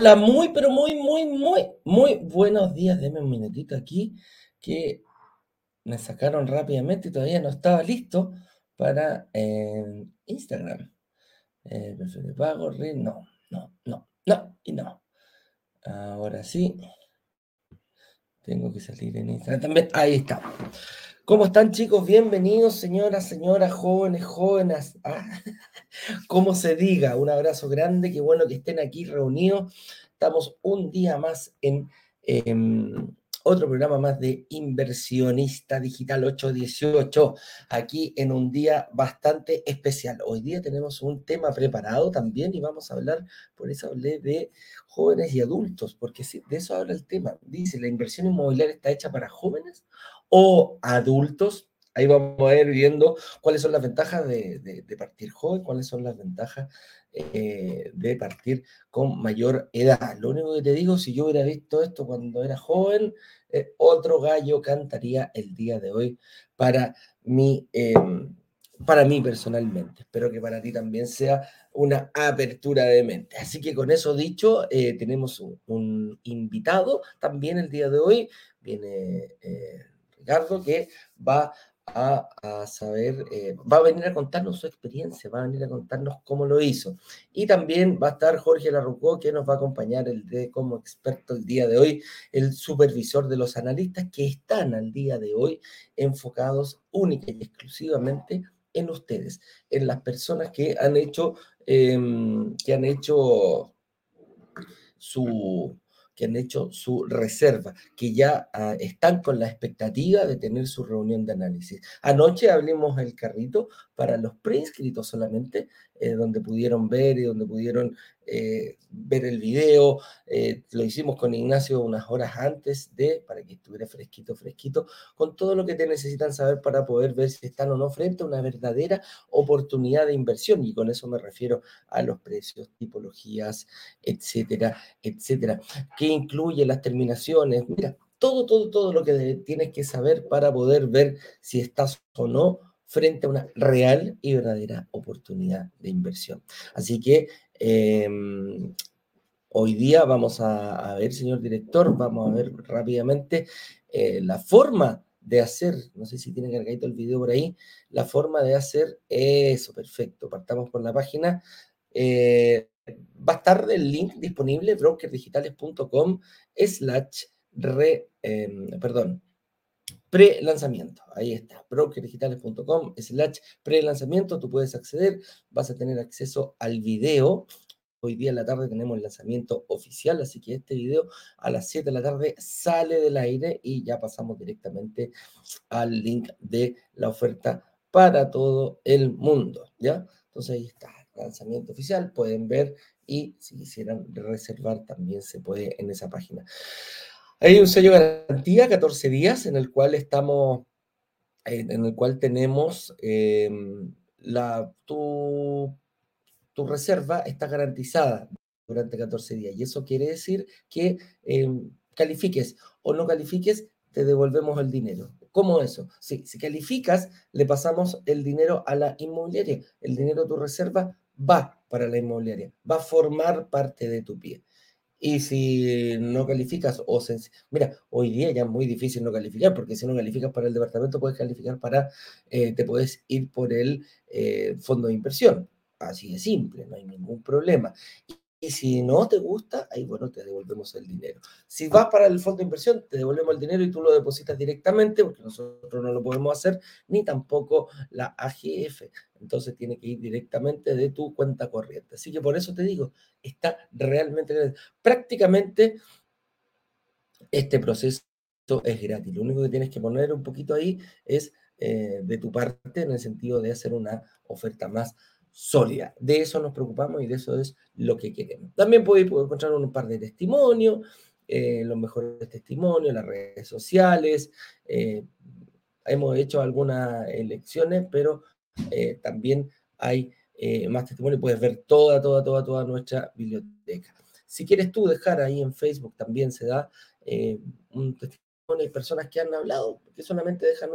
Hola, muy, pero muy, muy, muy, muy buenos días. Deme un minutito aquí que me sacaron rápidamente y todavía no estaba listo para eh, Instagram. Eh, de pago, no, no, no, no y no. Ahora sí. Tengo que salir en Instagram también. Ahí está. ¿Cómo están chicos? Bienvenidos, señoras, señoras, jóvenes, jóvenes. Ah, como se diga, un abrazo grande, qué bueno que estén aquí reunidos. Estamos un día más en em, otro programa más de Inversionista Digital 818, aquí en un día bastante especial. Hoy día tenemos un tema preparado también y vamos a hablar, por eso hablé de jóvenes y adultos, porque de eso habla el tema. Dice, ¿la inversión inmobiliaria está hecha para jóvenes o adultos? Ahí vamos a ir viendo cuáles son las ventajas de, partir joven, cuáles son las ventajas eh, de partir con mayor edad. Lo único que te digo, si yo hubiera visto esto cuando era joven, eh, otro gallo cantaría el día de hoy para mí, em, para mí personalmente. Espero que para ti también sea una apertura de mente. Así que con eso dicho, eh, tenemos un, invitado también el día de hoy. Viene Ricardo que va a, saber, eh, va a venir a contarnos su experiencia, va a venir a contarnos cómo lo hizo. Y también va a estar Jorge Larrucó, que nos va a acompañar el de, como experto el día de hoy, el supervisor de los analistas que están al día de hoy enfocados única y exclusivamente en ustedes, en las personas que han hecho, em, que han hecho su, que han hecho su reserva, que ya ah, están con la expectativa de tener su reunión de análisis. Anoche abrimos el carrito para los preinscritos solamente, eh, donde pudieron ver y donde pudieron eh, ver el video. Eh, lo hicimos con Ignacio unas horas antes de, para que estuviera fresquito, fresquito, con todo lo que te necesitan saber para poder ver si están o no frente a una verdadera oportunidad de inversión. Y con eso me refiero a los precios, tipologías, etcétera, etcétera. ¿Qué incluye las terminaciones? Mira, todo, todo, todo lo que tienes que saber para poder ver si estás o no frente a una real y verdadera oportunidad de inversión. Así que em, hoy día vamos a, ver, señor director, vamos a ver rápidamente eh, la forma de hacer, no sé si tiene cargadito el video por ahí, la forma de hacer eso, perfecto. Partamos por la página. Eh, va a estar el link disponible, brokerdigitales.com slash re, em, perdón, pre-lanzamiento. Ahí está, brokerdigitales.com slash pre-lanzamiento. Tú puedes acceder, vas a tener acceso al video. Hoy día en la tarde tenemos el lanzamiento oficial, así que este video a las 7 de la tarde sale del aire y ya pasamos directamente al link de la oferta para todo el mundo, ¿ya? Entonces ahí está, lanzamiento oficial, pueden ver y si quisieran reservar también se puede en esa página. Hay un sello garantía, 14 días, en el cual estamos, en el cual tenemos em, la, tu, tu, reserva está garantizada durante 14 días. Y eso quiere decir que em, califiques o no califiques, te devolvemos el dinero. ¿Cómo eso? si calificas, le pasamos el dinero a la inmobiliaria. El dinero de tu reserva va para la inmobiliaria, va a formar parte de tu pie. Y si no calificas, o mira, hoy día ya es muy difícil no calificar, porque si no calificas para el departamento, puedes calificar para, eh, te puedes ir por el eh, fondo de inversión. Así de simple, no hay ningún problema. Y si no te gusta, ahí bueno, te devolvemos el dinero. Si vas para el fondo de inversión, te devolvemos el dinero y tú lo depositas directamente, porque nosotros no lo podemos hacer, ni tampoco la AGF. Entonces tiene que ir directamente de tu cuenta corriente. Así que por eso te digo, está realmente prácticamente este proceso es gratis. Lo único que tienes que poner un poquito ahí es eh, de tu parte en el sentido de hacer una oferta más sólida. De eso nos preocupamos y de eso es lo que queremos. También podéis encontrar un par de testimonios, eh, los mejores testimonios, las redes sociales. Eh, hemos hecho algunas elecciones, pero eh, también hay más testimonios. Puedes ver toda, toda, toda, toda nuestra biblioteca. Si quieres tú dejar ahí en Facebook, también se da un testimonio. Hay personas que han hablado, que solamente dejan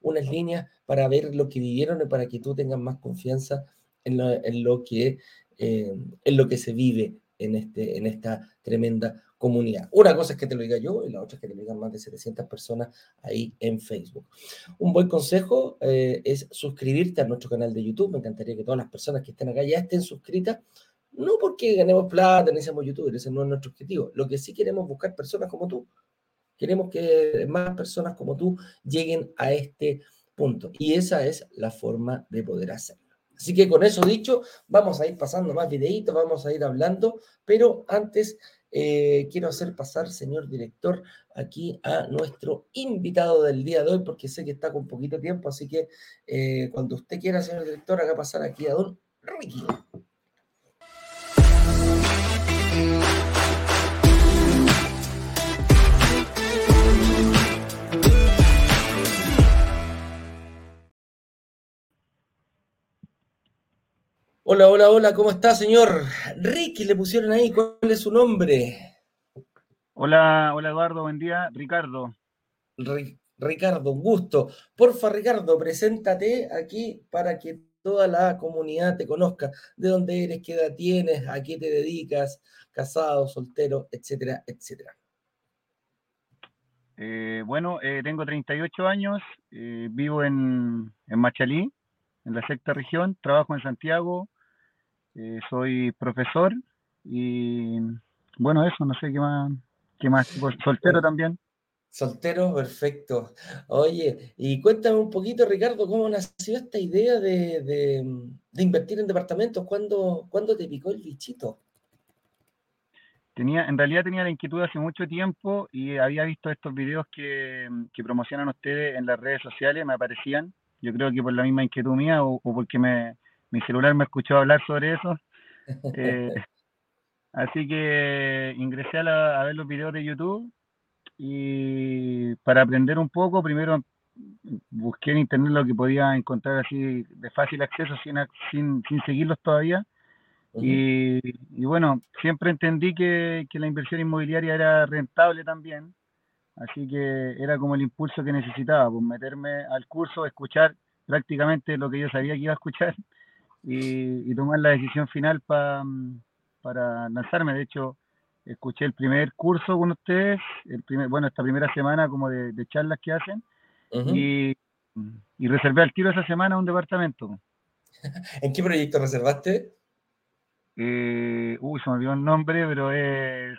unas líneas para ver lo que vivieron y para que tú tengas más confianza en lo, que, eh, en lo que se vive en, este, en esta tremenda comunidad. Una cosa es que te lo diga yo y la otra es que te lo digan más de 700 personas ahí en Facebook. Un buen consejo eh, es suscribirte a nuestro canal de YouTube. Me encantaría que todas las personas que estén acá ya estén suscritas. No porque ganemos plata ni seamos youtubers, ese no es nuestro objetivo. Lo que sí queremos buscar personas como tú. Queremos que más personas como tú lleguen a este punto. Y esa es la forma de poder hacerlo. Así que con eso dicho, vamos a ir pasando más videitos, vamos a ir hablando, pero antes eh, quiero hacer pasar, señor director, aquí a nuestro invitado del día de hoy, porque sé que está con poquito tiempo, así que eh, cuando usted quiera, señor director, haga pasar aquí a don Ricky. Hola, hola, hola, ¿cómo está, señor? Ricky le pusieron ahí, ¿cuál es su nombre? Hola, hola Eduardo, buen día. Ricardo. Ricardo, un gusto. Porfa, Ricardo, preséntate aquí para que toda la comunidad te conozca. ¿De dónde eres? ¿Qué edad tienes? ¿A qué te dedicas? ¿Casado, soltero, etcétera, etcétera? Eh, bueno, eh, tengo 38 años, eh, vivo en, en Machalí, en la sexta región, trabajo en Santiago, eh, soy profesor y bueno, eso, no sé qué más, qué más, soltero también. Soltero, perfecto. Oye, y cuéntame un poquito, Ricardo, cómo nació esta idea de, invertir en departamentos, ¿Cuándo, ¿Cuándo, te picó el bichito? Tenía, en realidad tenía la inquietud hace mucho tiempo y había visto estos videos que, promocionan ustedes en las redes sociales, me aparecían, yo creo que por la misma inquietud mía o porque me, mi celular me escuchó hablar sobre eso. Eh, así que ingresé a, ver los videos de YouTube y para aprender un poco, primero busqué en internet lo que podía encontrar así de fácil acceso sin, sin, sin seguirlos todavía. y, bueno, siempre entendí que, que, la inversión inmobiliaria era rentable también, así que era como el impulso que necesitaba, pues meterme al curso, escuchar prácticamente lo que yo sabía que iba a escuchar y, tomar la decisión final mm, para lanzarme. De hecho, escuché el primer curso con ustedes, el primer, bueno, esta primera semana como de, charlas que hacen, y, reservé al tiro esa semana un departamento. ¿En qué proyecto reservaste? Eh, uy, se me olvidó el nombre, pero es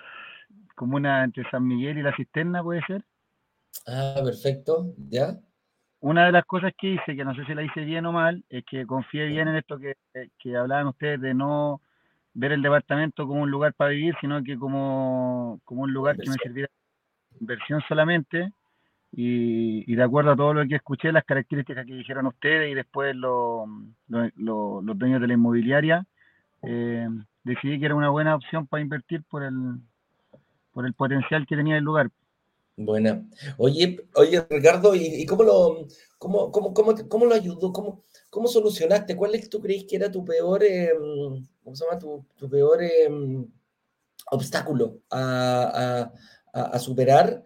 como una entre San Miguel y la Cisterna, puede ser. Ah, perfecto, ya una de las cosas que hice, que no sé si la hice bien o mal, es que confié bien en esto que, que hablaban ustedes de no ver el departamento como un lugar para vivir, sino que como, como un lugar que me sirviera inversión solamente. Y, de acuerdo a todo lo que escuché, las características que dijeron ustedes y después los dueños de la inmobiliaria, eh, decidí que era una buena opción para invertir por el, por el potencial que tenía el lugar. Buena. Oye, oye, Ricardo, ¿y, cómo lo, cómo, cómo, cómo, cómo lo ayudó? ¿Cómo, ¿Cómo solucionaste? ¿Cuál es tú crees que era tu peor, em, ¿cómo se llama? Tu, tu peor em, obstáculo a, a, superar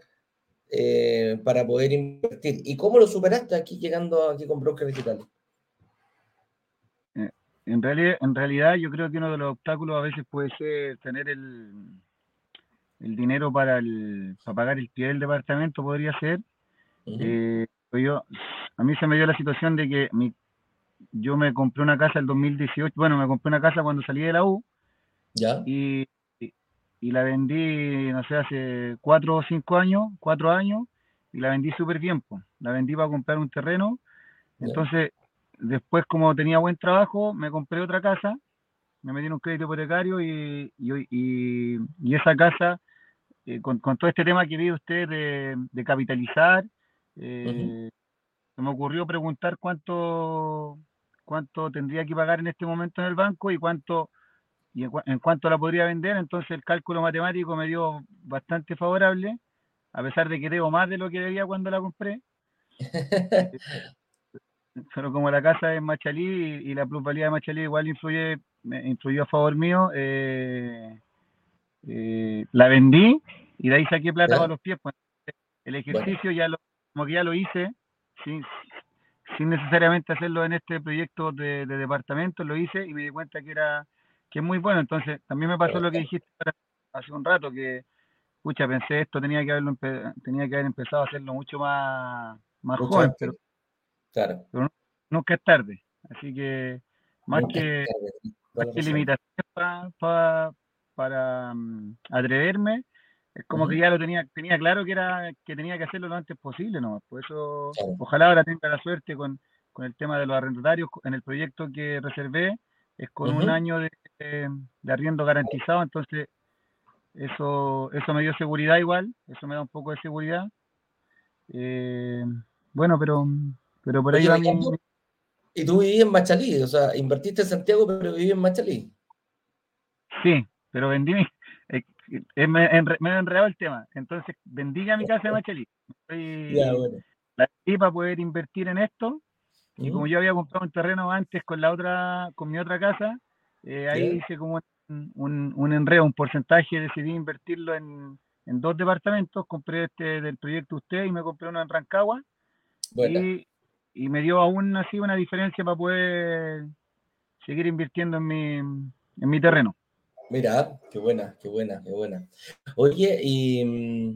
eh, para poder invertir? ¿Y cómo lo superaste aquí llegando aquí con Broker Digital? Eh, en realidad, en realidad, yo creo que uno de los obstáculos a veces puede ser tener el, el dinero para, el, para pagar el pie del departamento podría ser. Eh, yo, a mí se me dio la situación de que mi, yo me compré una casa el 2018, bueno, me compré una casa cuando salí de la U. ¿Ya? Y, y, la vendí, no sé, hace cuatro o cinco años, cuatro años, y la vendí súper bien. Pues. La vendí para comprar un terreno. Entonces, después como tenía buen trabajo, me compré otra casa, me metí en un crédito hipotecario y, y, y esa casa eh, con, todo este tema que vive usted de, capitalizar, eh, se me ocurrió preguntar cuánto, cuánto tendría que pagar en este momento en el banco y cuánto y en, cuánto la podría vender. Entonces el cálculo matemático me dio bastante favorable, a pesar de que debo más de lo que debía cuando la compré. Pero como la casa es Machalí y, la plusvalía de Machalí igual influye, influyó a favor mío, eh, eh, la vendí y de ahí saqué plata para los pies. Pues. El ejercicio ya lo, como que ya lo hice, sin, sin necesariamente hacerlo en este proyecto de, departamento, lo hice y me di cuenta que era, que es muy bueno. Entonces, también me pasó lo que dijiste hace un rato, que, escucha, pensé esto tenía que haberlo tenía que haber empezado a hacerlo mucho más, más joven, pero, claro. nunca es tarde. Así que, más que, para mm, atreverme, es como que ya lo tenía, tenía claro que era que tenía que hacerlo lo antes posible, ¿no? Por eso, ojalá ahora tenga la suerte con, con, el tema de los arrendatarios, en el proyecto que reservé, es con un año de, de, arriendo garantizado, entonces eso, eso me dio seguridad igual, eso me da un poco de seguridad. Eh, bueno, pero, pero por ahí va mi... Y tú vivías en Machalí, o sea, invertiste en Santiago, pero vivías en Machalí. Sí, pero vendí mi, eh, me, me, he enredado el tema. Entonces, bendiga mi casa de Machelí. La para poder invertir en esto. Y como yo había comprado un terreno antes con la otra, con mi otra casa, eh, ahí hice como un, un, enredo, un porcentaje, decidí invertirlo en, en, dos departamentos. Compré este del proyecto usted y me compré uno en Rancagua. Y, y, me dio aún así una diferencia para poder seguir invirtiendo en mi, en mi terreno. Mira, qué buena, qué buena, qué buena. Oye, ¿y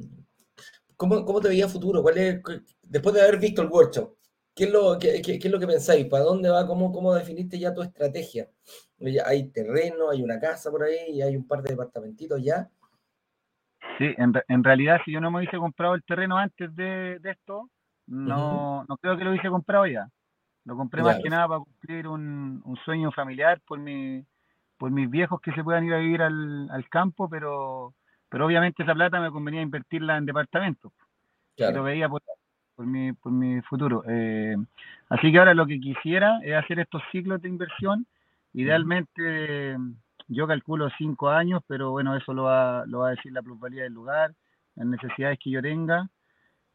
cómo, cómo te veía futuro? ¿Cuál es, después de haber visto el workshop, ¿qué es lo, qué, qué, es lo que pensáis? ¿Para dónde va? ¿Cómo, ¿Cómo definiste ya tu estrategia? ¿Hay terreno, hay una casa por ahí y hay un par de departamentitos ya? Sí, en, en realidad si yo no me hubiese comprado el terreno antes de, de esto, no, no creo que lo hubiese comprado ya. Lo compré más que nada para cumplir un, un sueño familiar por mi por mis viejos que se puedan ir a vivir al, al campo, pero, pero obviamente esa plata me convenía invertirla en departamentos. Claro. Lo veía por, por, mi, por mi futuro. Eh, así que ahora lo que quisiera es hacer estos ciclos de inversión. Idealmente, yo calculo cinco años, pero bueno, eso lo va, lo va a decir la plusvalía del lugar, las necesidades que yo tenga.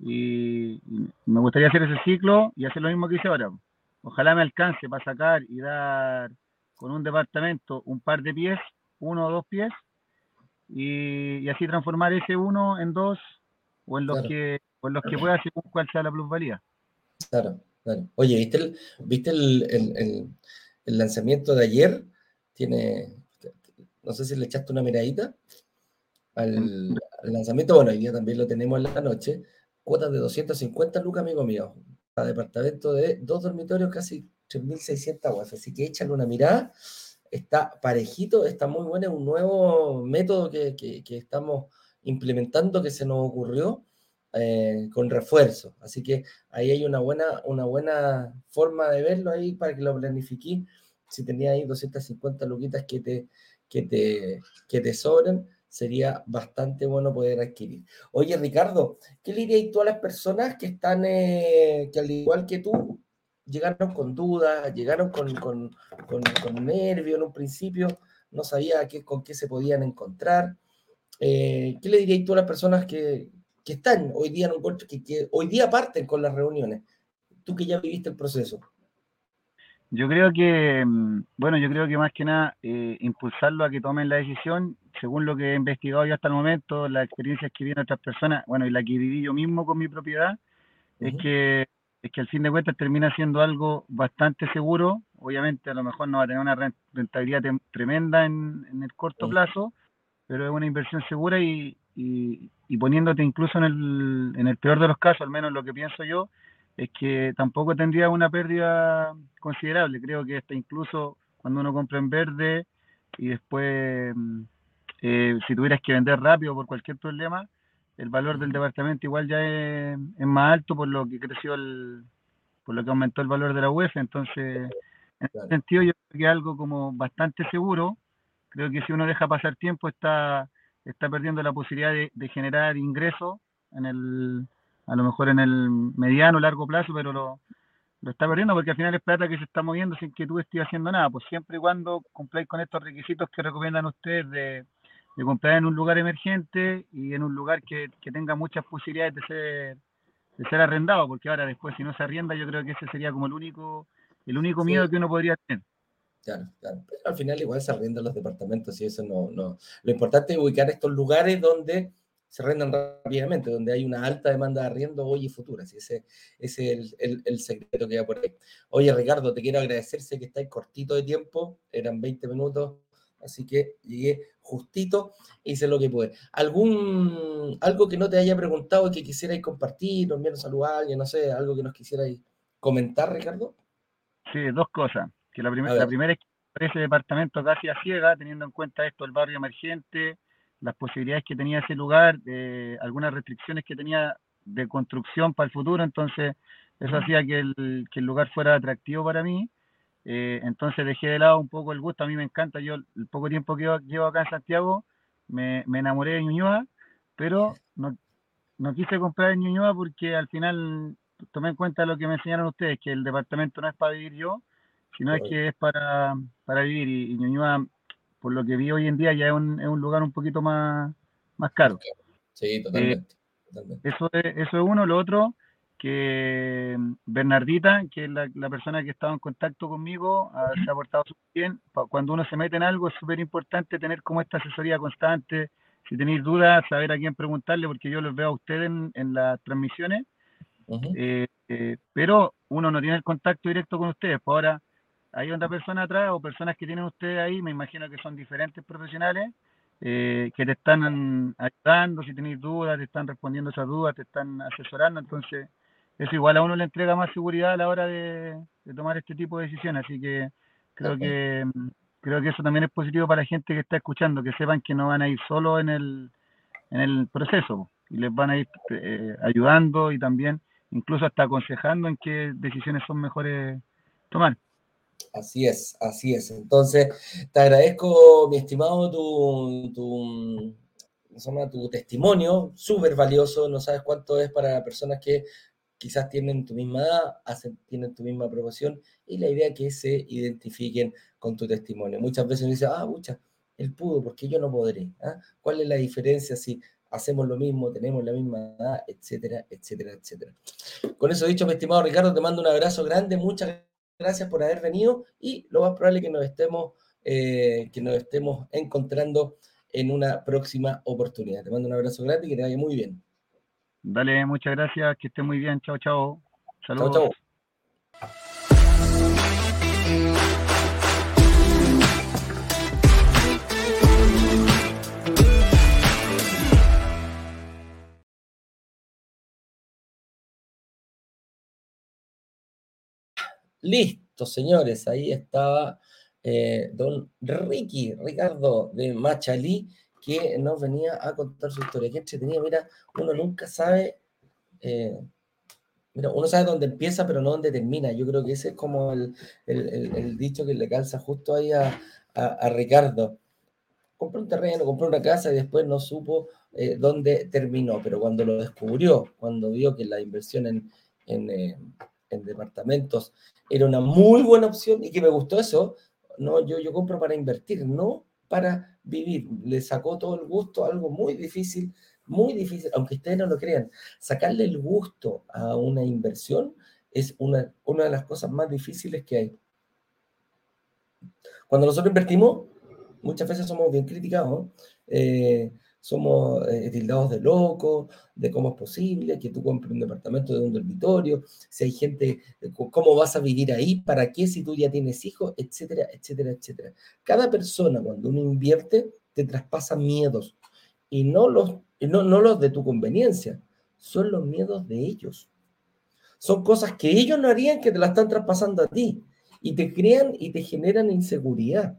Y, y, me gustaría hacer ese ciclo y hacer lo mismo que hice ahora. Ojalá me alcance para sacar y dar con un departamento un par de pies, uno o dos pies, y, así transformar ese uno en dos o en los que o en los que pueda según cuál sea la plusvalía. Claro, claro. Oye, ¿viste el, viste el, el, el, lanzamiento de ayer? Tiene, no sé si le echaste una miradita al, al, lanzamiento, bueno, hoy día también lo tenemos en la noche, cuotas de 250 lucas, amigo mío, para departamento de dos dormitorios casi 3.600 aguas, así que échale una mirada. Está parejito, está muy bueno, es un nuevo método que, que, estamos implementando que se nos ocurrió eh, con refuerzo. Así que ahí hay una buena, una buena forma de verlo ahí para que lo planifique. Si tenía ahí 250 luquitas que te, que te, que te sobren, sería bastante bueno poder adquirir. Oye, Ricardo, ¿qué le dirías tú a las personas que están, eh, que al igual que tú, llegaron con dudas, llegaron con, con, nervio en un principio, no sabía qué, con qué se podían encontrar. Eh, ¿Qué le dirías tú a las personas que, que están hoy día en un que, que hoy día parten con las reuniones? Tú que ya viviste el proceso. Yo creo que, mm, bueno, yo creo que más que nada eh, impulsarlo a que tomen la decisión, según lo que he investigado yo hasta el momento, las experiencias que vienen otras personas, bueno, y la que viví yo mismo con mi propiedad, es que es que al fin de cuentas termina siendo algo bastante seguro. Obviamente a lo mejor no va a tener una rentabilidad tremenda en, el corto plazo, pero es una inversión segura y, y, poniéndote incluso en el, en el peor de los casos, al menos lo que pienso yo, es que tampoco tendría una pérdida considerable. Creo que hasta incluso cuando uno compra en verde y después, mm, eh, si tuvieras que vender rápido por cualquier problema, el valor del departamento igual ya es, más alto por lo que creció el, por lo que aumentó el valor de la UEF, entonces en ese sentido yo creo que algo como bastante seguro, creo que si uno deja pasar tiempo está, está perdiendo la posibilidad de, generar ingresos en el, a lo mejor en el mediano o largo plazo, pero lo, lo está perdiendo porque al final es plata que se está moviendo sin que tú estés haciendo nada, pues siempre y cuando cumpláis con estos requisitos que recomiendan ustedes de de comprar en un lugar emergente y en un lugar que, que tenga muchas posibilidades de ser, de ser arrendado, porque ahora después si no se arrienda yo creo que ese sería como el único, el único miedo que uno podría tener. Claro, claro. Pero al final igual se arriendan los departamentos y eso no, no. Lo importante es ubicar estos lugares donde se arrendan rápidamente, donde hay una alta demanda de arriendo hoy y futura. ese, ese es el, el, el, secreto que hay por ahí. Oye, Ricardo, te quiero agradecerse que estáis cortito de tiempo, eran 20 minutos Así que llegué justito, hice lo que pude. ¿Algún, algo que no te haya preguntado y que quisierais compartir, enviar saludar a alguien, no sé, algo que nos quisierais comentar, Ricardo? Sí, dos cosas. Que la, la primera es que ese departamento casi a ciega, teniendo en cuenta esto, el barrio emergente, las posibilidades que tenía ese lugar, eh, algunas restricciones que tenía de construcción para el futuro, entonces eso hacía que el, que el lugar fuera atractivo para mí. Eh, entonces dejé de lado un poco el gusto, a mí me encanta, yo el poco tiempo que llevo acá en Santiago me, me enamoré de Ñuñoa, pero no, no quise comprar en Ñuñoa porque al final tomé en cuenta lo que me enseñaron ustedes, que el departamento no es para vivir yo, sino es que es para, para vivir y, Ñuñoa, por lo que vi hoy en día, ya es un, es un lugar un poquito más, más caro. Sí, totalmente. Eh, eso, es, eso es uno, lo otro que mm, Bernardita, que es la, persona que estaba en contacto conmigo, se ha portado súper bien. Cuando uno se mete en algo es súper importante tener como esta asesoría constante. Si tenéis dudas, saber a quién preguntarle, porque yo los veo a ustedes en, las transmisiones, eh, eh, pero uno no tiene el contacto directo con ustedes. Pues ahora hay otra persona atrás o personas que tienen ustedes ahí, me imagino que son diferentes profesionales, eh, que te están ayudando, si tenéis dudas, te están respondiendo esas dudas, te están asesorando. Entonces, eso igual a uno le entrega más seguridad a la hora de, tomar este tipo de decisiones. Así que creo que creo que eso también es positivo para la gente que está escuchando, que sepan que no van a ir solo en el, en el proceso y les van a ir eh, ayudando y también incluso hasta aconsejando en qué decisiones son mejores tomar. Así es, así es. Entonces, te agradezco, mi estimado, tu, tu, tu testimonio, súper valioso. No sabes cuánto es para personas que quizás tienen tu misma edad, tienen tu misma aprobación y la idea es que se identifiquen con tu testimonio. Muchas veces uno dice, ah, mucha, él pudo, porque yo no podré? ¿Ah? ¿Cuál es la diferencia si hacemos lo mismo, tenemos la misma edad, etcétera, etcétera, etcétera? Con eso dicho, mi estimado Ricardo, te mando un abrazo grande, muchas gracias por haber venido y lo más probable es que nos estemos, eh, que nos estemos encontrando en una próxima oportunidad. Te mando un abrazo grande y que te vaya muy bien. Dale, muchas gracias, que esté muy bien. Chao, chao. Saludos. Listo, señores, ahí estaba eh, don Ricky, Ricardo de Machalí que nos venía a contar su historia. Qué entretenido, mira, uno nunca sabe, eh, mira, uno sabe dónde empieza, pero no dónde termina. Yo creo que ese es como el, dicho que le calza justo ahí a, Ricardo. Compró un terreno, compró una casa y después no supo eh, dónde terminó, pero cuando lo descubrió, cuando vio que la inversión en, en, eh, en departamentos era una muy buena opción y que me gustó eso, no, yo, yo compro para invertir, no para vivir. Le sacó todo el gusto, algo muy difícil, muy difícil, aunque ustedes no lo crean. Sacarle el gusto a una inversión es una, una de las cosas más difíciles que hay. Cuando nosotros invertimos, muchas veces somos bien criticados. Eh, somos eh, tildados de locos, de cómo es posible que tú compres un departamento de un dormitorio, si hay gente, eh, cómo vas a vivir ahí, para qué si tú ya tienes hijos, etcétera, etcétera, etcétera. Cada persona cuando uno invierte te traspasa miedos y no los, no, no los de tu conveniencia, son los miedos de ellos. Son cosas que ellos no harían que te las están traspasando a ti y te crean y te generan inseguridad.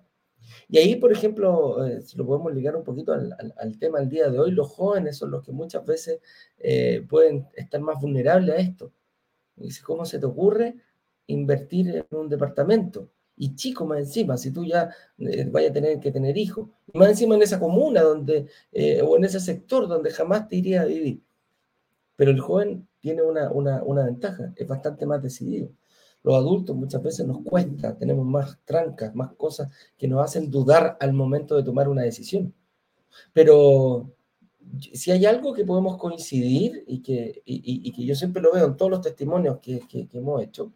Y ahí, por ejemplo, eh, si lo podemos ligar un poquito al, tema del día de hoy, los jóvenes son los que muchas veces eh, pueden estar más vulnerables a esto. dice, ¿cómo se te ocurre invertir en un departamento? Y chico, más encima, si tú ya eh, vayas a tener que tener hijos, más encima en esa comuna donde, o en ese sector donde jamás te iría a vivir. Pero el joven tiene una, una ventaja, es bastante más decidido. Los adultos muchas veces nos cuesta, tenemos más trancas, más cosas que nos hacen dudar al momento de tomar una decisión. Pero si hay algo que podemos coincidir y que, y, que yo siempre lo veo en todos los testimonios que, que, hemos hecho,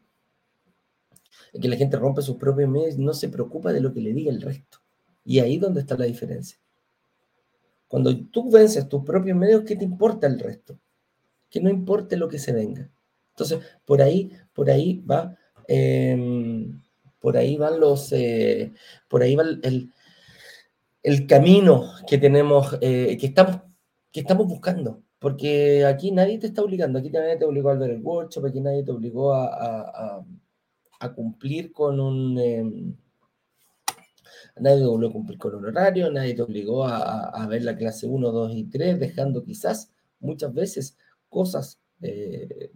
es que la gente rompe sus propios medios y no se preocupa de lo que le diga el resto. Y ahí es donde está la diferencia. Cuando tú vences tus propios medios, ¿qué te importa el resto? Que no importe lo que se venga. Entonces, por ahí, por ahí va, em, por ahí van los, eh, por ahí va el, el camino que tenemos, que, estamos, que estamos buscando. Porque aquí nadie te está obligando, aquí nadie te obligó a ver el workshop, aquí nadie te obligó a, cumplir con un... Em, nadie te obligó a cumplir con un horario, nadie te obligó a, ver la clase 1, 2 y 3, dejando quizás muchas veces cosas eh,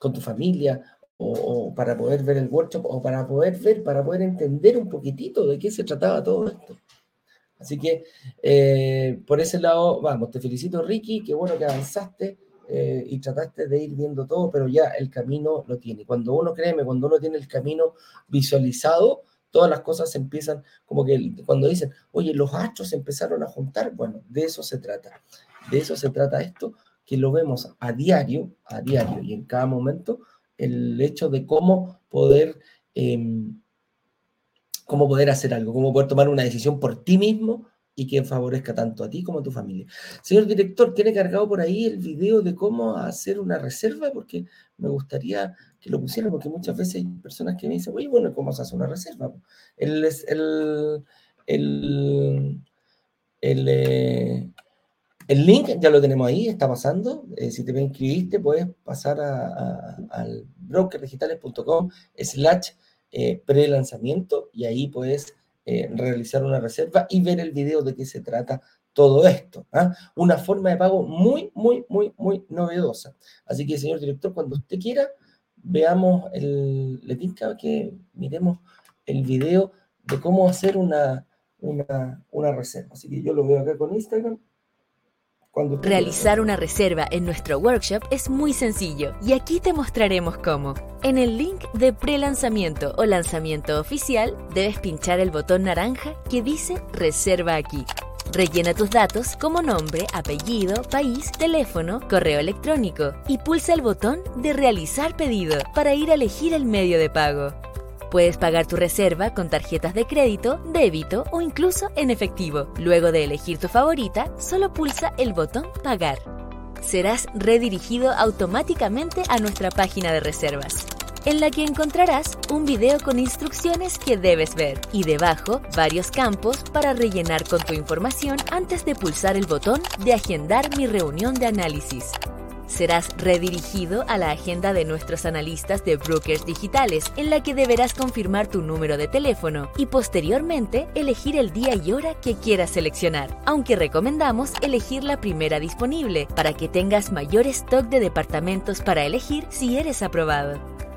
con tu familia o, para poder ver el workshop o para poder ver, para poder entender un poquitito de qué se trataba todo esto. Así que eh, por ese lado, vamos, te felicito Ricky, qué bueno que avanzaste eh, y trataste de ir viendo todo, pero ya el camino lo tiene. Cuando uno, créeme, cuando uno tiene el camino visualizado, todas las cosas empiezan, como que cuando dicen, oye, los astros empezaron a juntar, bueno, de eso se trata. De eso se trata esto, que lo vemos a diario, a diario y en cada momento, el hecho de cómo poder... Em, cómo poder hacer algo, cómo poder tomar una decisión por ti mismo y que favorezca tanto a ti como a tu familia. Señor director, ¿tiene cargado por ahí el video de cómo hacer una reserva? Porque me gustaría que lo pusiera, porque muchas veces hay personas que me dicen, oye, bueno, ¿cómo se hace una reserva? El, el, eh, el link ya lo tenemos ahí, está pasando. Eh, si te inscribiste, puedes pasar a, al brokerdigitales.com slash eh, pre-lanzamiento y ahí puedes eh, realizar una reserva y ver el video de qué se trata todo esto. ¿ah? Una forma de pago muy, muy, muy, muy novedosa. Así que, señor director, cuando usted quiera, veamos el, le tinca que miremos el video de cómo hacer una, una, una reserva. Así que yo lo veo acá con Instagram Realizar una reserva en nuestro workshop es muy sencillo y aquí te mostraremos cómo. En el link de pre-lanzamiento o lanzamiento oficial debes pinchar el botón naranja que dice Reserva aquí. Rellena tus datos como nombre, apellido, país, teléfono, correo electrónico y pulsa el botón de Realizar pedido para ir a elegir el medio de pago. Puedes pagar tu reserva con tarjetas de crédito, débito o incluso en efectivo. Luego de elegir tu favorita, solo pulsa el botón Pagar. Serás redirigido automáticamente a nuestra página de reservas, en la que encontrarás un video con instrucciones que debes ver y debajo varios campos para rellenar con tu información antes de pulsar el botón de Agendar mi reunión de análisis. Serás redirigido a la agenda de nuestros analistas de brokers digitales, en la que deberás confirmar tu número de teléfono y posteriormente elegir el día y hora que quieras seleccionar, aunque recomendamos elegir la primera disponible para que tengas mayor stock de departamentos para elegir si eres aprobado.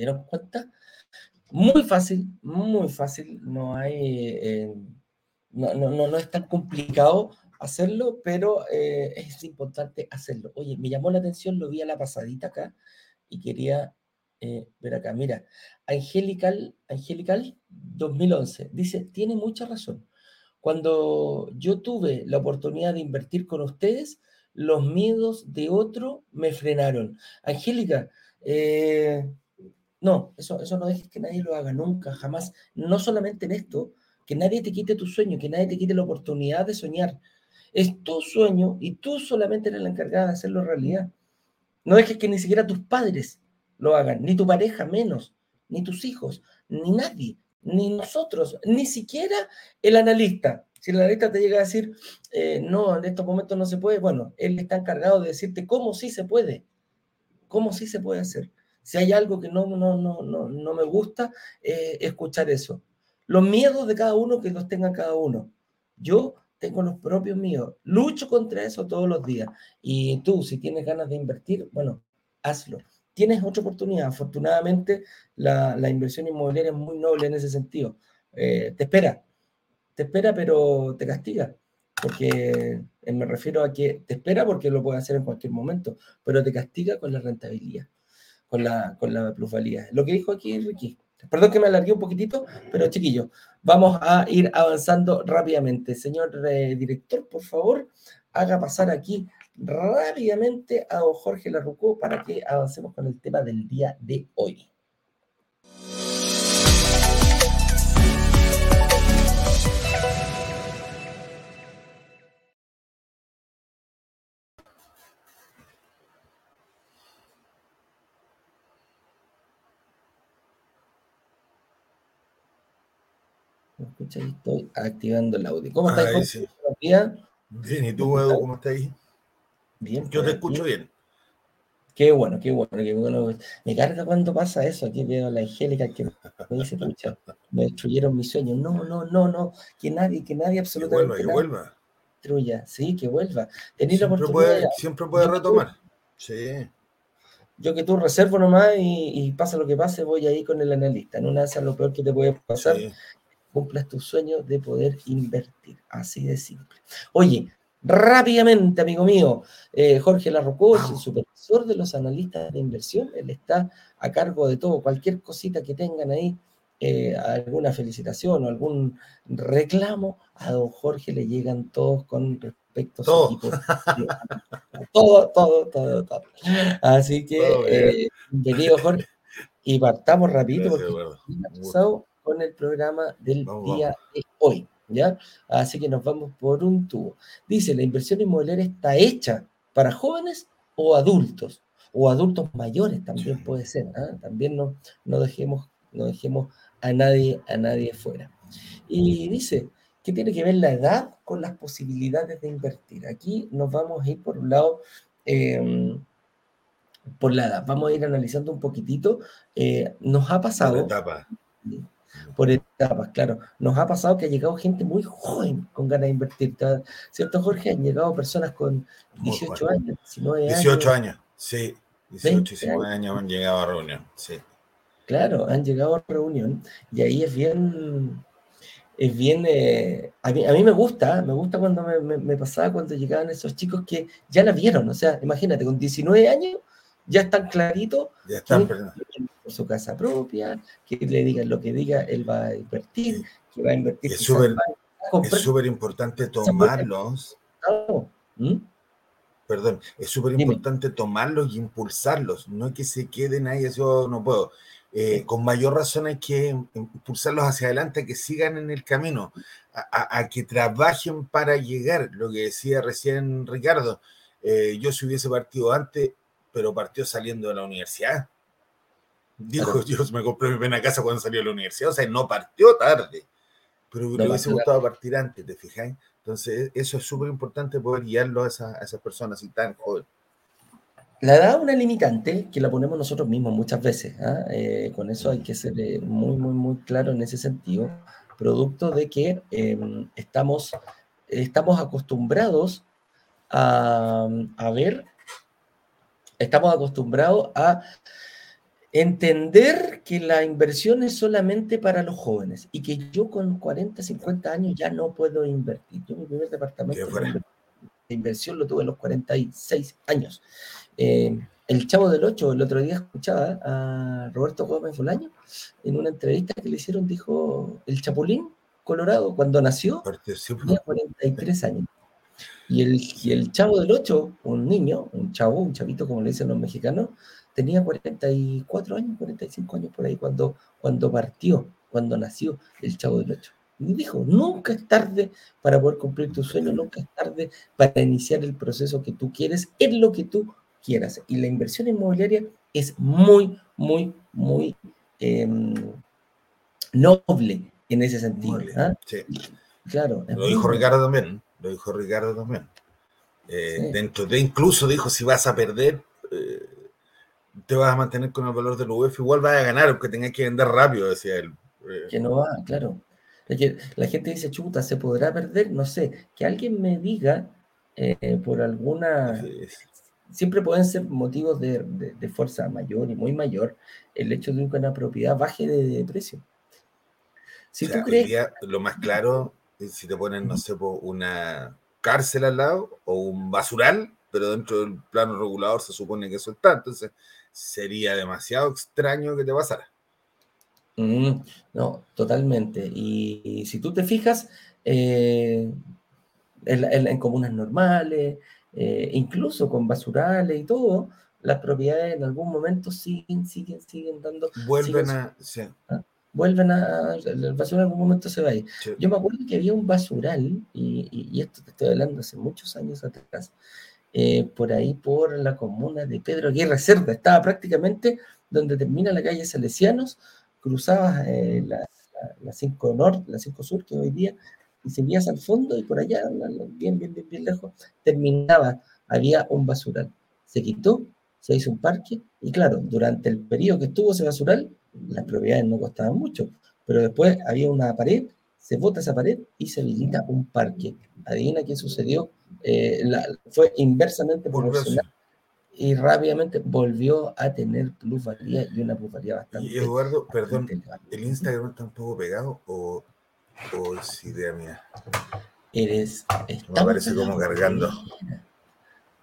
dieron cuenta? Muy fácil, muy fácil, no hay, eh, no, no, no, es tan complicado hacerlo, pero eh, es importante hacerlo. Oye, me llamó la atención, lo vi a la pasadita acá y quería eh, ver acá. Mira, Angelical, Angelical 2011 dice, tiene mucha razón. Cuando yo tuve la oportunidad de invertir con ustedes, los miedos de otro me frenaron. Angélica, eh, no, eso, eso no dejes que nadie lo haga nunca, jamás. No solamente en esto, que nadie te quite tu sueño, que nadie te quite la oportunidad de soñar. Es tu sueño y tú solamente eres la encargada de hacerlo realidad. No dejes que ni siquiera tus padres lo hagan, ni tu pareja menos, ni tus hijos, ni nadie, ni nosotros, ni siquiera el analista. Si el analista te llega a decir, eh, no, en estos momentos no se puede, bueno, él está encargado de decirte cómo sí se puede, cómo sí se puede hacer. Si hay algo que no, no, no, no, me gusta, eh, escuchar eso. Los miedos de cada uno, que los tenga cada uno. Yo tengo los propios míos. Lucho contra eso todos los días. Y tú, si tienes ganas de invertir, bueno, hazlo. Tienes otra oportunidad. Afortunadamente, la, inversión inmobiliaria es muy noble en ese sentido. Eh, te espera, te espera, pero te castiga. Porque eh, me refiero a que te espera porque lo puede hacer en cualquier momento, pero te castiga con la rentabilidad con la, con la plusvalía. Lo que dijo aquí Ricky, Perdón que me alargué un poquitito, pero chiquillos, vamos a ir avanzando rápidamente. Señor eh, director, por favor, haga pasar aquí rápidamente a don Jorge Larrucó para que avancemos con el tema del día de hoy. Estoy activando el audio. ¿Cómo estás? Bien, ¿y tú, Edu, cómo estás ahí? Bien. Yo te escucho bien. Qué bueno, qué bueno, qué bueno. Me carga cuando pasa eso. Aquí veo a la Angélica que me dice, pucha, me destruyeron mis sueños. No, no, no, no. Que nadie, que nadie absolutamente. Que vuelva, que vuelva. Destruya. Sí, que vuelva. Tenés la oportunidad. siempre puede retomar. Sí. Yo que tú reservo nomás y, pasa lo que pase, voy ahí con el analista. En una de lo peor que te puede pasar cumplas tu sueño de poder invertir. Así de simple. Oye, rápidamente, amigo mío, eh, Jorge Larrocó el supervisor de los analistas de inversión. Él está a cargo de todo, cualquier cosita que tengan ahí, eh, alguna felicitación o algún reclamo, a don Jorge le llegan todos con respecto a su equipo. todo, todo, todo, todo. Así que, eh, bienvenido Jorge. Y partamos rapidito porque con el programa del día de hoy. ¿ya? Así que nos vamos por un tubo. Dice, la inversión inmobiliaria está hecha para jóvenes o adultos, o adultos mayores también puede ser. ¿ah? También no, no, dejemos, no dejemos a nadie, a nadie fuera. Y dice, ¿qué tiene que ver la edad con las posibilidades de invertir? Aquí nos vamos a ir por un lado... Em, por la edad. Vamos a ir analizando un poquitito. Eh, nos ha pasado por etapas, claro. Nos ha pasado que ha llegado gente muy joven con ganas de invertir, ¿cierto, Jorge? Han llegado personas con 18 años, 19 años. 18 años, sí. 18, 19 años han llegado a reunión, sí. Claro, han llegado a reunión y ahí es bien, es bien, eh, a, mí, a, mí, me gusta, me gusta cuando me, me, pasaba cuando llegaban esos chicos que ya la vieron, o sea, imagínate, con 19 años ya están claritos. Ya están, por su casa propia, que le digan lo que diga, él va a invertir, que va a invertir. Es súper importante tomarlos. ¿Mm? Perdón, es súper importante tomarlos y impulsarlos, no que se queden ahí, eso no puedo. Eh, con mayor razón hay que impulsarlos hacia adelante, a que sigan en el camino, a, que trabajen para llegar. Lo que decía recién Ricardo, eh, yo si hubiese partido antes, pero partió saliendo de la universidad. Dijo, Dios, me compré mi pena casa cuando salió de la universidad, o sea, no partió tarde, pero le hubiese gustado partir antes, ¿te fijáis? Entonces, eso es súper importante poder guiarlo a, esas personas así tan jóvenes. La edad es una limitante que la ponemos nosotros mismos muchas veces. ¿ah? Eh, con eso hay que ser eh, muy, muy, muy claro en ese sentido, producto de que em, estamos, estamos acostumbrados a, a ver Estamos acostumbrados a entender que la inversión es solamente para los jóvenes y que yo con 40, 50 años ya no puedo invertir. Yo mi primer departamento de inversión lo tuve a los 46 años. Eh, el Chavo del 8, el otro día escuchaba a Roberto Gómez Bolaño en una entrevista que le hicieron, dijo, el Chapulín Colorado, cuando nació, tenía 43 años. Y el, y el chavo del 8, un niño, un chavo, un chavito, como le dicen los mexicanos, tenía 44 años, 45 años por ahí cuando, cuando partió, cuando nació el chavo del 8. Y dijo, nunca es tarde para poder cumplir tu sueño, nunca es tarde para iniciar el proceso que tú quieres, en lo que tú quieras. Y la inversión inmobiliaria es muy, muy, muy em, noble en ese sentido. ¿ah? Sí. Claro. Lo dijo Ricardo también lo dijo Ricardo también. Eh, dentro de incluso dijo, si vas a perder, eh, te vas a mantener con el valor del UF, igual vas a ganar, aunque tengas que vender rápido, decía él. Eh, que no va, claro. la gente dice, chuta, ¿se podrá perder? No sé, que alguien me diga por alguna... Siempre pueden ser motivos de, fuerza mayor y muy mayor el hecho de que una propiedad baje de, precio. Si tú crees... lo más claro si te ponen, no sé, una cárcel al lado o un basural, pero dentro del plano regulador se supone que eso está. Entonces, sería demasiado extraño que te pasara. Mm, no, totalmente. Y, si tú te fijas, eh, en, comunas normales, eh, incluso con basurales y todo, las propiedades en algún momento siguen, siguen, siguen dando. Vuelven a. ¿Ah? Vuelven a. El basural en algún momento se va a ir. Yo me acuerdo que había un basural, y, esto te estoy hablando hace muchos años atrás, eh, por ahí por la comuna de Pedro Aguirre Cerda. Estaba prácticamente donde termina la calle Salesianos, cruzabas eh, la, 5 Norte, la 5 Sur, que hoy día, y seguías al fondo y por allá, bien, bien, bien, bien lejos, terminaba, había un basural. Se quitó, se hizo un parque, y claro, durante el periodo que estuvo ese basural, las propiedades no costaban mucho, pero después había una pared, se bota esa pared y se habilita un parque. Adivina qué sucedió, eh, fue inversamente proporcional y rápidamente volvió a tener plusvalía y una plusvalía bastante. Y Eduardo, perdón, ¿el Instagram está un poco pegado o, o es idea mía? Eres. Me parece como cargando.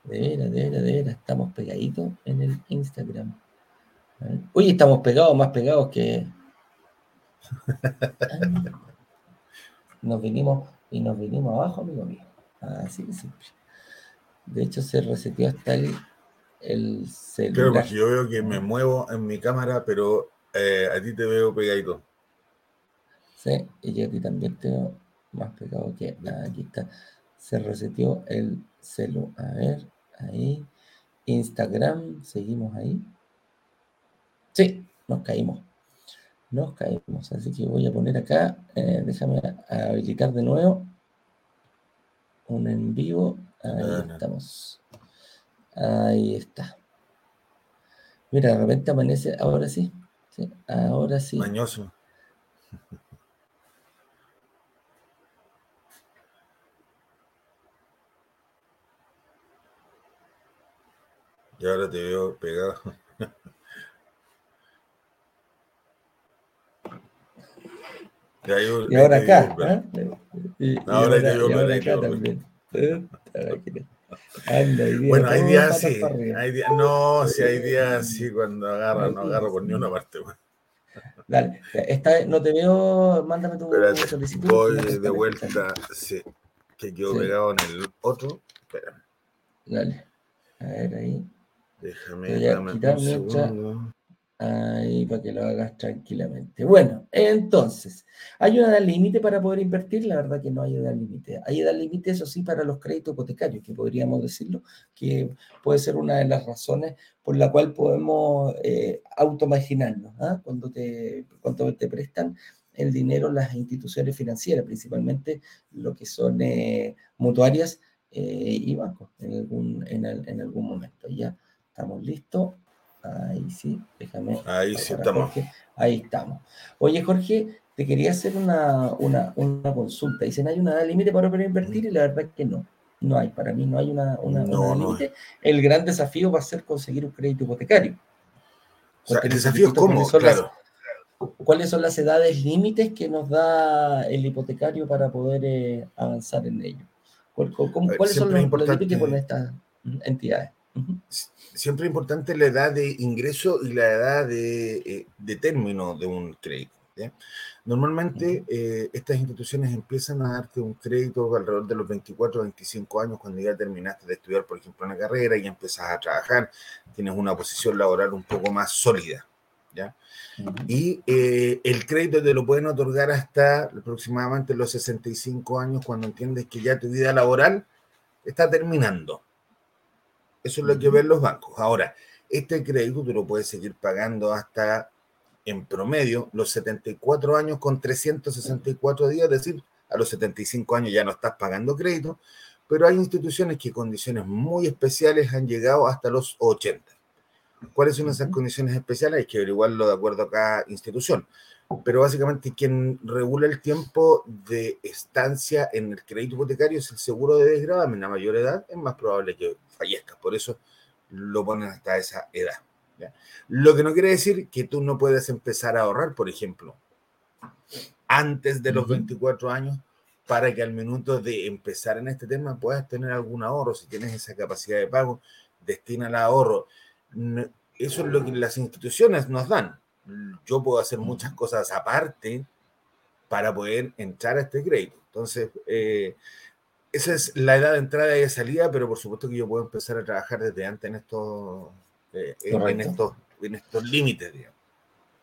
De veras, de veras, de veras, estamos pegaditos en el Instagram. Oye, estamos pegados, más pegados que. Nos vinimos y nos vinimos abajo, amigo mío. Así de simple. De hecho, se reseteó hasta el el celular. Claro, yo veo que me muevo en mi cámara, pero eh, a ti te veo pegadito. Sí, y yo a ti también te veo más pegado que nada. Aquí está. Se reseteó el celu. A ver, ahí. Instagram, seguimos ahí. Sí, nos caímos. Nos caímos. Así que voy a poner acá. Eh, déjame habilitar de nuevo. Un en vivo. Ahí estamos. Ahí está. Mira, de repente amanece, ahora sí. sí ahora sí. Mañoso. Y ahora te veo pegado. y ahora acá. ¿eh? ahora, te veo y acá también. ¿Eh? bueno, hay días sí. Hay días, no, si hay días sí, cuando agarra, no agarro por ni una parte. Dale, esta, no te veo, mándame tu solicitud. Voy de vuelta, sí, que quedó pegado en el otro. Espera. Dale, a ver ahí. Déjame, déjame un segundo. Ahí para que lo hagas tranquilamente. Bueno, entonces, ¿hay una edad límite para poder invertir? La verdad que no hay edad límite. Hay edad límite, eso sí, para los créditos hipotecarios, que podríamos decirlo, que puede ser una de las razones por la cual podemos eh. ¿ah? Cuando, te, cuando te prestan el dinero las instituciones financieras, principalmente lo que son eh, mutuarias eh, y bancos en algún, en, en algún momento. Ya estamos listos. Ahí sí, déjame. Ahí sí estamos. Ahí estamos. Oye, Jorge, te quería hacer una, una, una consulta. Dicen, ¿hay una edad límite para poder invertir? Y la verdad es que no. No hay, para mí no hay una, una, edad límite. El gran desafío va a ser conseguir un crédito hipotecario. O sea, el desafío es cómo, claro. ¿Cuáles son las edades límites que nos da el hipotecario para poder eh, avanzar en ello? ¿Cuáles son los, límites que ponen estas entidades? Siempre es importante la edad de ingreso y la edad de, eh, término de un crédito. Normalmente eh, estas instituciones empiezan a darte un crédito alrededor de los 24 o 25 años cuando ya terminaste de estudiar, por ejemplo, una carrera y empiezas a trabajar, tienes una posición laboral un poco más sólida. ¿ya? Y eh, el crédito te lo pueden otorgar hasta aproximadamente los 65 años cuando entiendes que ya tu vida laboral está terminando. Eso es lo que ven los bancos. Ahora, este crédito tú lo puedes seguir pagando hasta en promedio los 74 años con 364 días, es decir, a los 75 años ya no estás pagando crédito, pero hay instituciones que condiciones muy especiales han llegado hasta los 80. ¿Cuáles son esas condiciones especiales? Hay que averiguarlo de acuerdo a cada institución. Pero básicamente quien regula el tiempo de estancia en el crédito hipotecario es el seguro de desgravamen. A mayor edad es más probable que fallezcas. Por eso lo ponen hasta esa edad. Lo que no quiere decir que tú no puedas empezar a ahorrar, por ejemplo, antes de los 24 años, para que al minuto de empezar en este tema puedas tener algún ahorro. Si tienes esa capacidad de pago, destina el ahorro. Eso es lo que las instituciones nos dan. Yo puedo hacer muchas cosas aparte para poder entrar a este crédito. Entonces, eh, esa es la edad de entrada y de salida, pero por supuesto que yo puedo empezar a trabajar desde antes en estos, eh, en estos, en estos límites, digamos.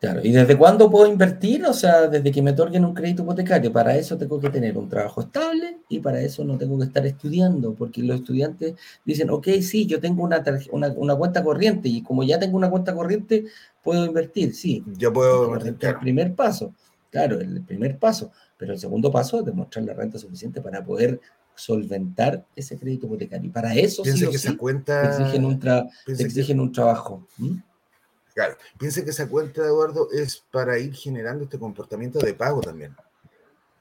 Claro, ¿y desde cuándo puedo invertir? O sea, desde que me otorguen un crédito hipotecario. Para eso tengo que tener un trabajo estable y para eso no tengo que estar estudiando, porque los estudiantes dicen, ok, sí, yo tengo una, una, cuenta corriente y como ya tengo una cuenta corriente, puedo invertir, sí. Yo puedo invertir. El primer paso, claro, el primer paso, pero el segundo paso es demostrar la renta suficiente para poder solventar ese crédito hipotecario. Y para eso sí, que esa cuenta... exigen un, exigen un trabajo. Claro, piense que esa cuenta, Eduardo, es para ir generando este comportamiento de pago también.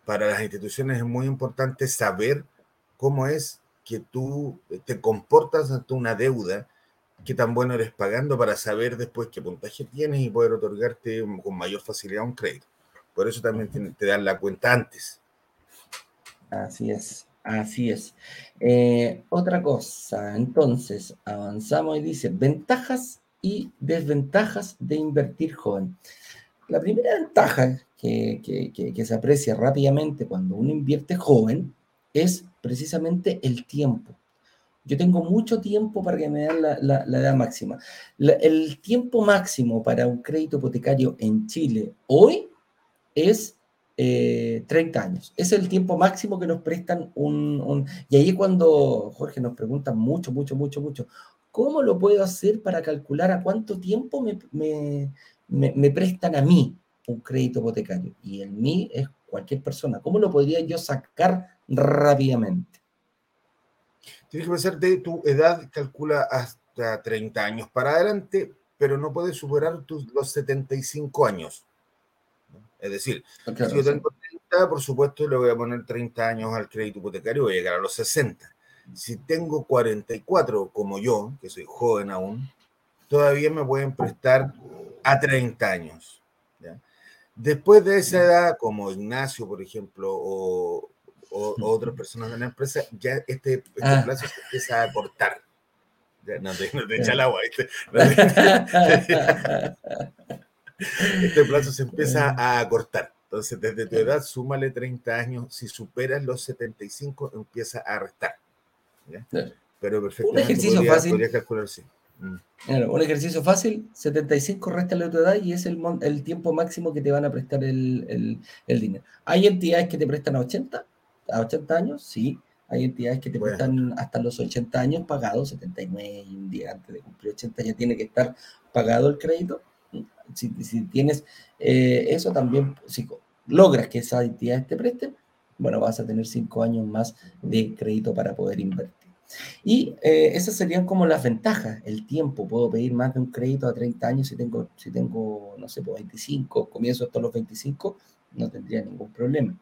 Para las instituciones es muy importante saber cómo es que tú te comportas ante una deuda, qué tan bueno eres pagando para saber después qué puntaje tienes y poder otorgarte con mayor facilidad un crédito. Por eso también te dan la cuenta antes. Así es, así es. Eh, otra cosa, entonces, avanzamos y dice, ventajas y desventajas de invertir joven. La primera ventaja que, que, se aprecia rápidamente cuando uno invierte joven es precisamente el tiempo. Yo tengo mucho tiempo para que me den la, la, edad máxima. el tiempo máximo para un crédito hipotecario en Chile hoy es 30 eh, años. Es el tiempo máximo que nos prestan un, un, Y ahí cuando, Jorge, nos preguntan mucho, mucho, mucho, mucho, ¿Cómo lo puedo hacer para calcular a cuánto tiempo me, prestan a mí un crédito hipotecario? Y el mí es cualquier persona. ¿Cómo lo podría yo sacar rápidamente? Tienes que pensar de tu edad, calcula hasta 30 años para adelante, pero no puedes superar tus, los 75 años. Es decir, si yo tengo 30, por supuesto le voy a poner 30 años al crédito hipotecario, voy a llegar a los 60 si tengo 44 como yo, que soy joven aún, todavía me pueden prestar a 30 años. Después de esa edad, como Ignacio, por ejemplo, o, otras personas de la empresa, ya este, este ah. plazo se empieza a cortar. no te, echa el agua, este plazo se empieza a cortar. Entonces, desde tu edad, súmale 30 años. Si superas los 75, empieza a restar. Pero perfectamente un ejercicio fácil. Mm. un ejercicio fácil, 75 resta la tu edad y es el, el tiempo máximo que te van a prestar el, dinero. ¿Hay entidades que te prestan a 80? ¿A 80 años? Sí. Hay entidades que te prestan hasta los 80 años pagados, 79 y un día antes de cumplir 80 ya tiene que estar pagado el crédito. Si, tienes eh, eso también, si logras que esas entidades te presten, bueno, vas a tener cinco años más de crédito para poder invertir. Y eh, esas serían como las ventajas, el tiempo. Puedo pedir más de un crédito a 30 años si tengo, si tengo no sé, pues 25, comienzo hasta los 25, no tendría ningún problema.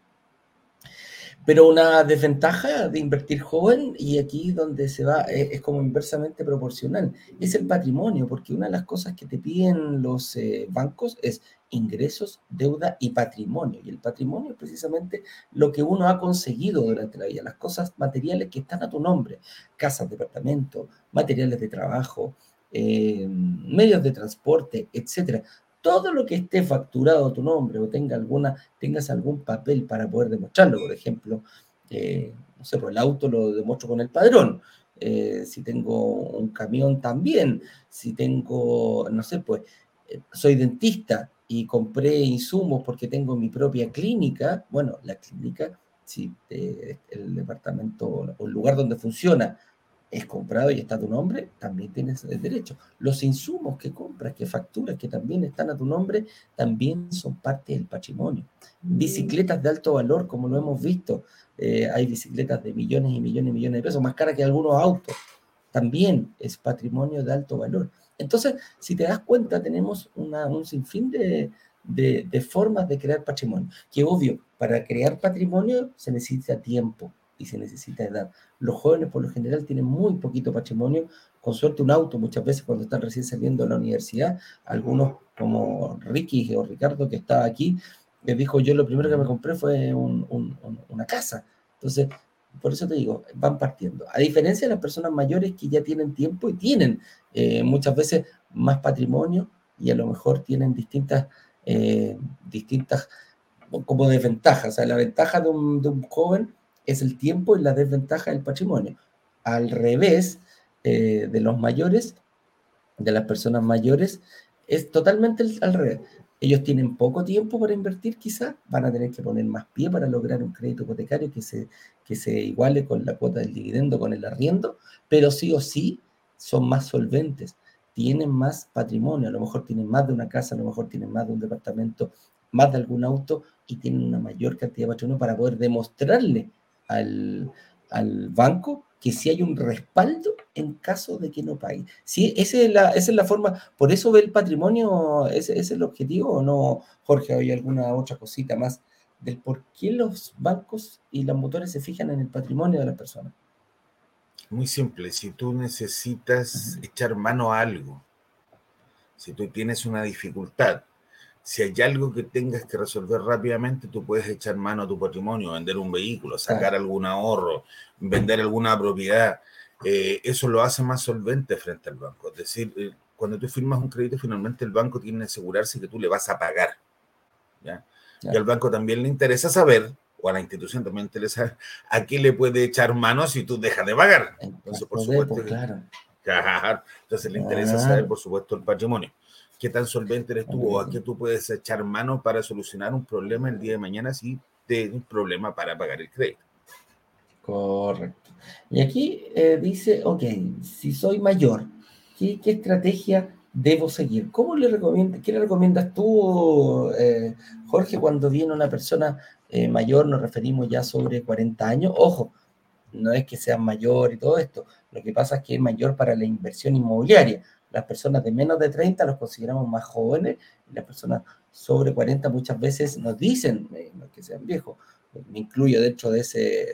Pero una desventaja de invertir joven, y aquí donde se va, eh, es, como inversamente proporcional, es el patrimonio, porque una de las cosas que te piden los eh, bancos es ingresos, deuda y patrimonio. Y el patrimonio es precisamente lo que uno ha conseguido durante la vida, las cosas materiales que están a tu nombre, casas, departamentos, materiales de trabajo, eh, medios de transporte, etcétera todo lo que esté facturado a tu nombre o tenga alguna, tengas algún papel para poder demostrarlo, por ejemplo, eh, no sé, pues el auto lo demuestro con el padrón, eh, si tengo un camión también, si tengo, no sé, pues eh, soy dentista y compré insumos porque tengo mi propia clínica, bueno, la clínica, si el departamento o el lugar donde funciona es comprado y está a tu nombre, también tienes el derecho. Los insumos que compras, que facturas, que también están a tu nombre, también son parte del patrimonio. Bicicletas de alto valor, como lo hemos visto, eh, hay bicicletas de millones y millones y millones de pesos, más caras que algunos autos, también es patrimonio de alto valor. Entonces, si te das cuenta, tenemos un sinfín de, de formas de crear patrimonio, que obvio, para crear patrimonio se necesita tiempo, y se necesita edad. Los jóvenes por lo general tienen muy poquito patrimonio, con suerte un auto muchas veces cuando están recién saliendo de la universidad, algunos como Ricky o Ricardo que estaba aquí, les dijo yo lo primero que me compré fue una casa. Entonces, por eso te digo, van partiendo. A diferencia de las personas mayores que ya tienen tiempo y tienen eh, muchas veces más patrimonio, y a lo mejor tienen distintas, eh, distintas como desventajas. O sea, la ventaja de un, joven es el tiempo y la desventaja del patrimonio. Al revés eh, de los mayores, de las personas mayores, es totalmente al revés. Ellos tienen poco tiempo para invertir, quizás van a tener que poner más pie para lograr un crédito hipotecario que se, que se iguale con la cuota del dividendo, con el arriendo, pero sí o sí son más solventes, tienen más patrimonio, a lo mejor tienen más de una casa, a lo mejor tienen más de un departamento, más de algún auto y tienen una mayor cantidad de patrimonio para poder demostrarle al, al banco que si hay un respaldo en caso de que no pague. Sí, esa es la, esa es la forma, por eso ve el patrimonio, ese, es el objetivo, o no, Jorge, hay alguna otra cosita más del por qué los bancos y los motores se fijan en el patrimonio de las personas. Muy simple, si tú necesitas echar mano a algo, si tú tienes una dificultad, si hay algo que tengas que resolver rápidamente, tú puedes echar mano a tu patrimonio, vender un vehículo, sacar algún ahorro, vender alguna propiedad. Eh, eso lo hace más solvente frente al banco. Es decir, eh, cuando tú firmas un crédito, finalmente el banco tiene que asegurarse que tú le vas a pagar. Y al banco también le interesa saber, o a la institución también le interesa, a qué le puede echar mano si tú dejas de pagar. Entonces, por supuesto. claro. Entonces le interesa saber, por supuesto, el patrimonio qué tan solvente eres tú o a qué tú puedes echar mano para solucionar un problema el día de mañana si tienes un problema para pagar el crédito. Correcto. Y aquí eh, dice, ok, si soy mayor, ¿qué, estrategia debo seguir? ¿Cómo le recomiendas, qué le recomiendas tú, eh, Jorge, cuando viene una persona eh, mayor, nos referimos ya sobre 40 años? Ojo, no es que sea mayor y todo esto, lo que pasa es que es mayor para la inversión inmobiliaria. Las personas de menos de 30 los consideramos más jóvenes y las personas sobre 40 muchas veces nos dicen eh, que sean viejos. Me incluyo dentro de ese,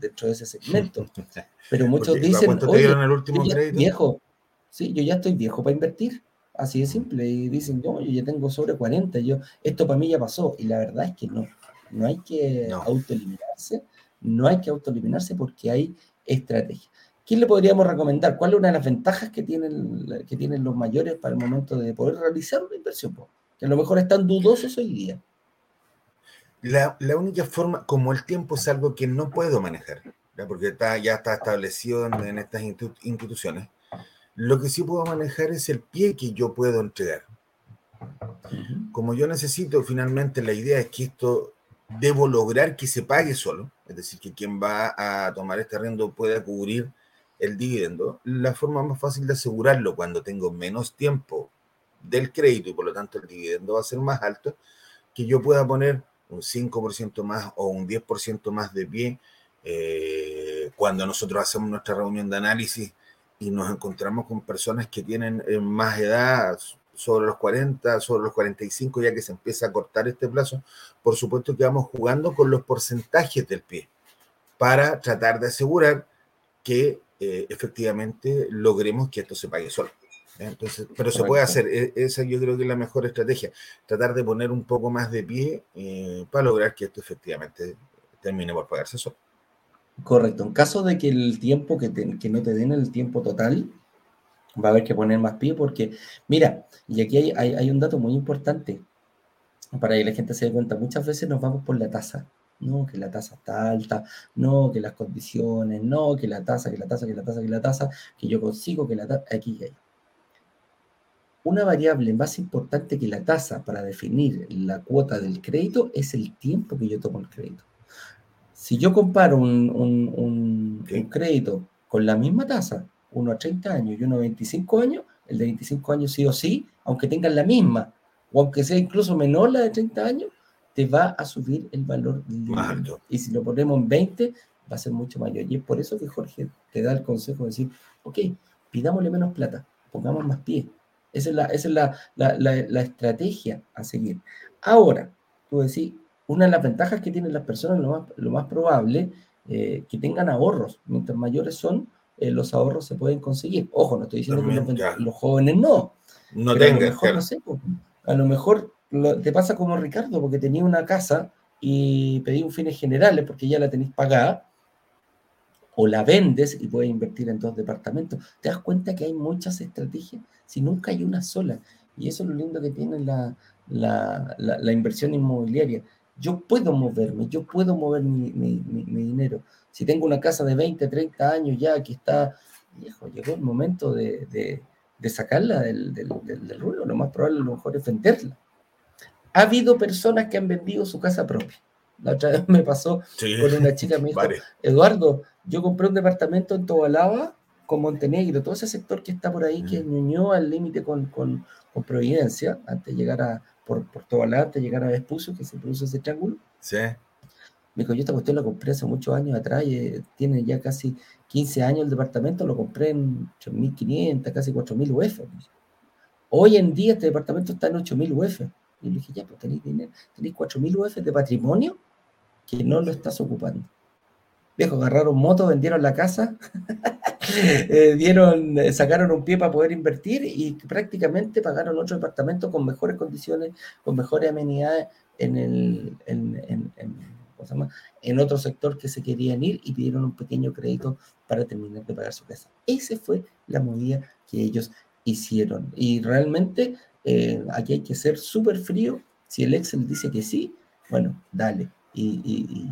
dentro de ese segmento. Pero muchos dicen, oye, el último viejo, sí, yo ya estoy viejo para invertir. Así de simple. Y dicen, yo, yo ya tengo sobre 40, yo, esto para mí ya pasó. Y la verdad es que no. No hay que autoeliminarse, no hay que autoeliminarse porque hay estrategia. ¿Qué le podríamos recomendar? ¿Cuál es una de las ventajas que tienen, que tienen los mayores para el momento de poder realizar una inversión? Que a lo mejor están dudosos hoy día. La, única forma, como el tiempo es algo que no puedo manejar, porque está, ya está establecido en, estas instituciones, lo que sí puedo manejar es el pie que yo puedo entregar. Como yo necesito, finalmente la idea es que esto debo lograr que se pague solo, es decir, que quien va a tomar este arriendo pueda cubrir el dividendo, la forma más fácil de asegurarlo cuando tengo menos tiempo del crédito y por lo tanto el dividendo va a ser más alto, que yo pueda poner un 5% más o un 10% más de pie eh, cuando nosotros hacemos nuestra reunión de análisis y nos encontramos con personas que tienen eh, más edad, sobre los 40, sobre los 45, ya que se empieza a cortar este plazo, por supuesto que vamos jugando con los porcentajes del pie para tratar de asegurar que eh, efectivamente logremos que esto se pague solo. Entonces, pero se puede hacer, e, esa yo creo que es la mejor estrategia, tratar de poner un poco más de pie eh, para lograr que esto efectivamente termine por pagarse solo. Correcto, en caso de que el tiempo que, que no te den el tiempo total, va a haber que poner más pie porque, mira, y aquí hay, hay, hay un dato muy importante para que la gente se dé cuenta, muchas veces nos vamos por la tasa no, que la tasa está alta, no, que las condiciones, no, que la tasa, que la tasa, que la tasa, que la tasa, que yo consigo que la tasa, aquí y. Una variable más importante que la tasa para definir la cuota del crédito es el tiempo que yo tomo el crédito. Si yo comparo un, un, crédito con la misma tasa, uno a 30 años y uno a 25 años, el de 25 años sí o sí, aunque tengan la misma, o aunque sea incluso menor la de 30 años, te va a subir el valor del Y si lo ponemos en 20, va a ser mucho mayor. Y es por eso que Jorge te da el consejo de decir, ok, pidámosle menos plata, pongamos más pie. Esa es la, esa es la, la, la, estrategia a seguir. Ahora, tú decís, una de las ventajas que tienen las personas, lo más, lo más probable, eh, que tengan ahorros. Mientras mayores son, eh, los ahorros se pueden conseguir. Ojo, no estoy diciendo que los, jóvenes no. No tengan. A lo mejor, no sé, a lo mejor te pasa como Ricardo, porque tenía una casa y pedí un fines generales porque ya la tenéis pagada, o la vendes y puedes invertir en dos departamentos. Te das cuenta que hay muchas estrategias, si nunca hay una sola. Y eso es lo lindo que tiene la, la, inversión inmobiliaria. Yo puedo moverme, yo puedo mover mi, dinero. Si tengo una casa de 20, 30 años ya que está, viejo, llegó el momento de, sacarla del, del, del, ruido, lo más probable a lo mejor es venderla. Ha habido personas que han vendido su casa propia. La otra vez me pasó con una chica, me dijo, Eduardo, yo compré un departamento en Tobalaba con Montenegro, todo ese sector que está por ahí, que mm. al límite con, con, con, Providencia, antes de llegar a, por, por Tobalaba, antes de llegar a Vespucio, que se produce ese triángulo. Sí. Me dijo, yo esta cuestión la compré hace muchos años atrás, y, eh, tiene ya casi 15 años el departamento, lo compré en 8.500, casi 4.000 UF. Hoy en día este departamento está en 8.000 UF. Y le dije, ya, pues tenéis dinero, tenéis 4.000 UF de patrimonio que no lo estás ocupando. Viejo, agarraron moto, vendieron la casa, eh, dieron, eh, sacaron un pie para poder invertir y prácticamente pagaron otro departamento con mejores condiciones, con mejores amenidades en, el, en, en otro sector que se querían ir y pidieron un pequeño crédito para terminar de pagar su casa. Esa fue la movida que ellos hicieron. Y realmente eh, aquí hay que ser súper frío. Si el Excel dice que sí, bueno, dale y,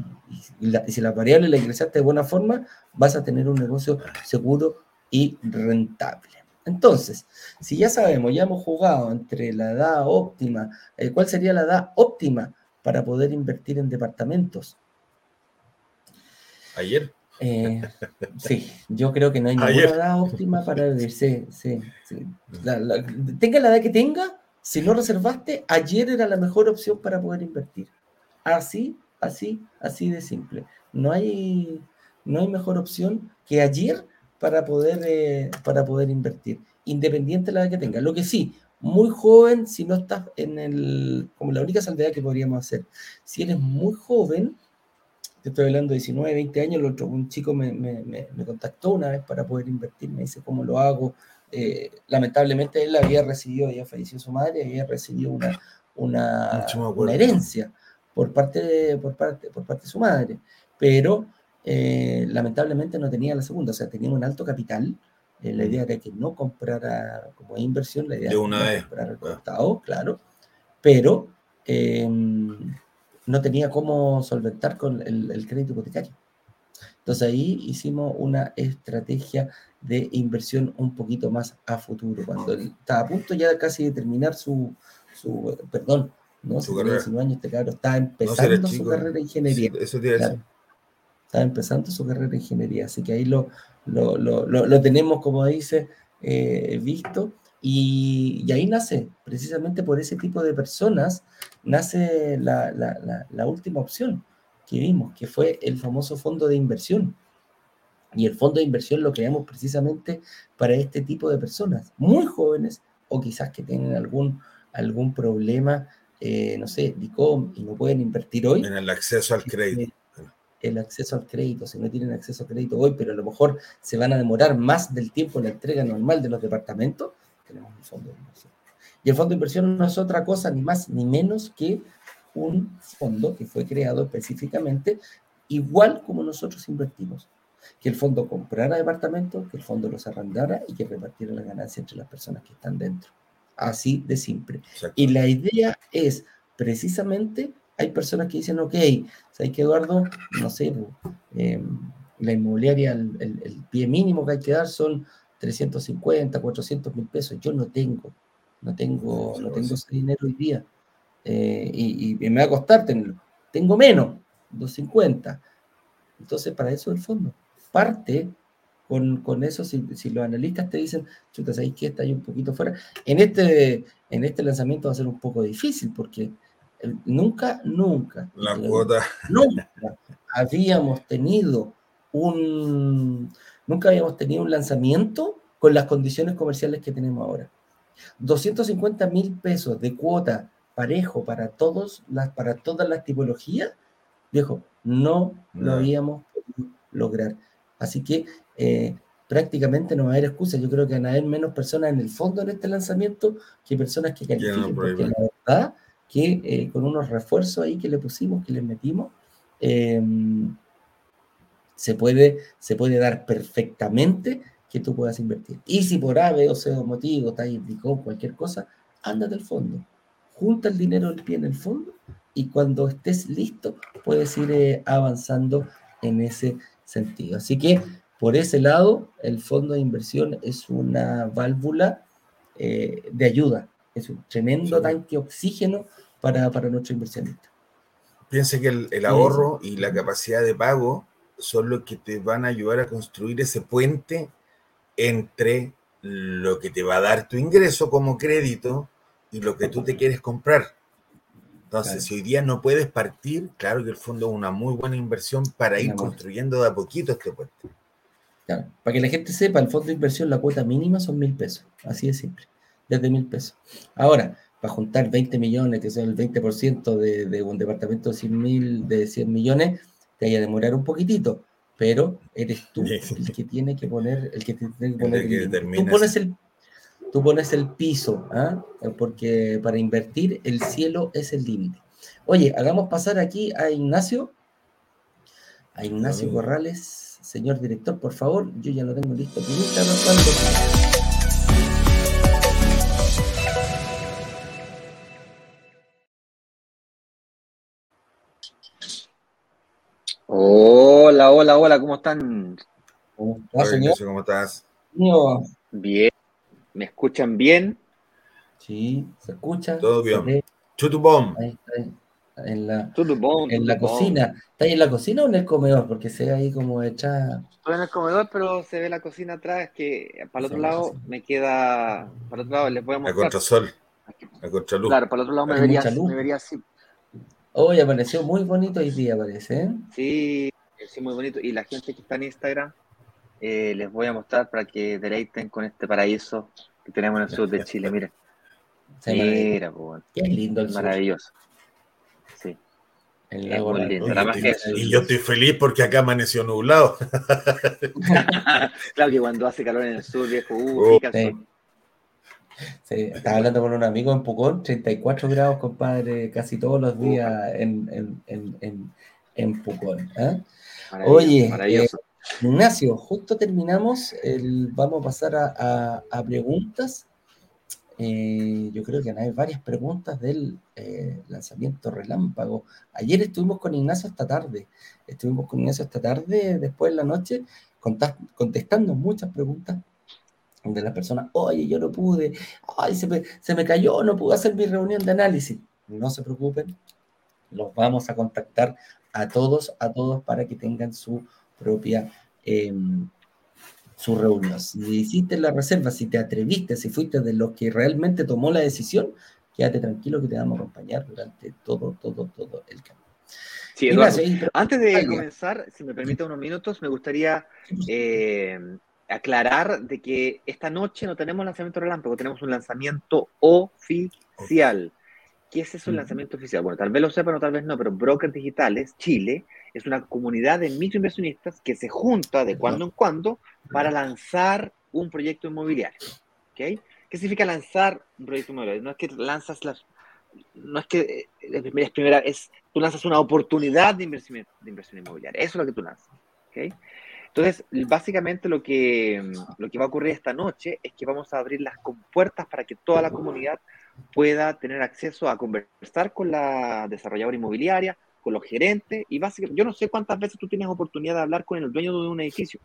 si la variable la ingresaste de buena forma, vas a tener un negocio seguro y rentable. Entonces, si ya sabemos, ya hemos jugado entre la edad óptima, eh, ¿cuál sería la edad óptima para poder invertir en departamentos? Ayer. Eh, sí, yo creo que no hay ninguna edad óptima para vivir. Sí, sí, tenga la edad que tenga, si no reservaste, ayer era la mejor opción para poder invertir. Así así, así de simple. No hay, no hay mejor opción que ayer para poder, eh, para poder invertir, independiente de la edad que tenga. Lo que sí, muy joven, si no estás en el, como la única salvedad que podríamos hacer, si eres muy joven, estoy hablando de 19, 20 años, el otro, un chico me, me, me, contactó una vez para poder invertir, me dice cómo lo hago. Eh, lamentablemente él había recibido, ya falleció su madre, había recibido una, una, una herencia por parte de, por parte, por parte de su madre, pero eh, lamentablemente no tenía la segunda, o sea, tenía un alto capital. Eh, la idea era que no comprara como inversión, la idea de una vez. comprar al costado, claro, pero em, no tenía cómo solventar con el, crédito hipotecario. Entonces ahí hicimos una estrategia de inversión un poquito más a futuro. Cuando él estaba a punto ya casi de terminar su, su perdón, ¿no? Su carrera. 19 años, este cabrón estaba empezando su carrera de ingeniería. eso tiene Estaba empezando su carrera de ingeniería, así que ahí lo, lo, lo, lo tenemos, como dice, eh, visto. Y, y, ahí nace, precisamente por ese tipo de personas, nace la, la, la, última opción que vimos, que fue el famoso fondo de inversión. Y el fondo de inversión lo creamos precisamente para este tipo de personas, muy jóvenes o quizás que tienen algún, algún problema eh, no sé, DICOM y no pueden invertir hoy. En el acceso al crédito. El acceso al crédito, si no tienen acceso al crédito hoy, pero a lo mejor se van a demorar más del tiempo en la entrega normal de los departamentos, tenemos un fondo de inversión. Y el fondo de inversión no es otra cosa, ni más ni menos que un fondo que fue creado específicamente igual como nosotros invertimos. Que el fondo comprara departamentos, que el fondo los arrendara y que repartiera la ganancia entre las personas que están dentro. Así de simple. Y la idea es, precisamente, hay personas que dicen, ok, ¿sabes que Eduardo? No sé, em, la inmobiliaria, el, pie mínimo que hay que dar son 350, 400 mil pesos. Yo no tengo, no tengo, no tengo ese dinero hoy día. Eh, y, y, me va a costar tenerlo. Tengo menos, 250. Entonces, para eso el fondo. Parte con, con eso, si, si, los analistas te dicen, chuta, ¿sabéis que está ahí un poquito fuera? En este, en este lanzamiento va a ser un poco difícil porque eh, nunca, nunca, la cuota. Nunca habíamos tenido un, nunca habíamos tenido un lanzamiento con las condiciones comerciales que tenemos ahora. 250 mil pesos de cuota parejo para, todos las, para todas las tipologías, viejo, no, no. lo habíamos podido lograr. Así que eh, prácticamente no va a haber excusa. Yo creo que van a haber menos personas en el fondo en este lanzamiento que personas que califiquen. porque la verdad que eh, con unos refuerzos ahí que le pusimos, que le metimos, em, se, puede, se puede dar perfectamente que tú puedas invertir. Y si por A, B o C motivo, te indicó cualquier cosa, ándate al fondo, junta el dinero del pie en el fondo y cuando estés listo puedes ir eh, avanzando en ese sentido. Así que por ese lado, el fondo de inversión es una válvula eh, de ayuda, es un tremendo tanque oxígeno para, para nuestro inversionista. Piense que el, ahorro y la capacidad de pago son los que te van a ayudar a construir ese puente entre lo que te va a dar tu ingreso como crédito y lo que tú te quieres comprar. Entonces, si hoy día no puedes partir, claro que el fondo es una muy buena inversión para ir construyendo de a poquito este puente. Claro, para que la gente sepa, el fondo de inversión, la cuota mínima son mil pesos, así de simple, desde mil pesos. Ahora, para juntar 20 millones, que son el 20% de, de un departamento de 100, mil, de 100 millones, te vaya a demorar un poquitito, pero eres tú el que tiene que poner, el que tiene que poner el, tú pones el tú pones el piso, ¿ah? porque para invertir el cielo es el límite. Oye, hagamos pasar aquí a Ignacio, a Ignacio Corrales, señor director, por favor, yo ya lo tengo listo. Hola, hola, hola, ¿cómo están? ¿Cómo estás, señor? ¿Cómo estás? Bien. ¿Me escuchan bien? Sí, se escucha. Todo bien. Chutubom. Ahí está, en la, en la cocina. ¿Está ahí en la cocina o en el comedor? Porque se ve ahí como hecha. Estoy en el comedor, pero se ve la cocina atrás. Que para el otro lado me queda. Para el otro lado les voy a mostrar. A contrasol. A contraluz. Claro, para el otro lado me vería, me vería así. Hoy apareció muy bonito hoy día, parece. ¿eh? Sí, sí, muy bonito. Y la gente que está en Instagram, eh, les voy a mostrar para que deleiten con este paraíso que tenemos en el sur de Chile. Miren. Mira, pues, Qué lindo el Maravilloso. Sí. El lago y, yo estoy feliz porque acá amaneció nublado. claro que cuando hace calor en el sur, viejo, uh, oh. sí. estaba hablando con un amigo en Pucón, 34 grados, compadre, casi todos los días en, en, en, en Pucón. ¿eh? Oye, maravilloso. Ignacio, justo terminamos, el, vamos a pasar a, preguntas. Eh, yo creo que hay varias preguntas del eh, lanzamiento relámpago. Ayer estuvimos con Ignacio esta tarde, estuvimos con Ignacio esta tarde, después de la noche, contestando muchas preguntas de las personas, oye, yo no pude, ay, se me, se me cayó, no pude hacer mi reunión de análisis. No se preocupen, los vamos a contactar a todos, a todos para que tengan su propia em, su reunión. Si hiciste la reserva, si te atreviste, si fuiste de los que realmente tomó la decisión, quédate tranquilo que te vamos a acompañar durante todo, todo, todo el camino. Sí, Eduardo, antes de comenzar, si me permite unos minutos, me gustaría eh, aclarar de que esta noche no tenemos lanzamiento relámpago, tenemos un lanzamiento oficial. ¿Qué es eso, el lanzamiento oficial? Bueno, tal vez lo sepan o tal vez no, pero Brokers Digitales Chile es una comunidad de microinversionistas que se junta de cuando en cuando para lanzar un proyecto inmobiliario. ¿okay? ¿Qué significa lanzar un proyecto inmobiliario? No es que lanzas las. No es que es primera, es tú lanzas una oportunidad de inversión, de inversión inmobiliaria. Eso es lo que tú lanzas. ¿okay? Entonces, básicamente lo que, lo que va a ocurrir esta noche es que vamos a abrir las compuertas para que toda la comunidad pueda tener acceso a conversar con la desarrolladora inmobiliaria, con los gerentes y básicamente, yo no sé cuántas veces tú tienes oportunidad de hablar con el dueño de un edificio.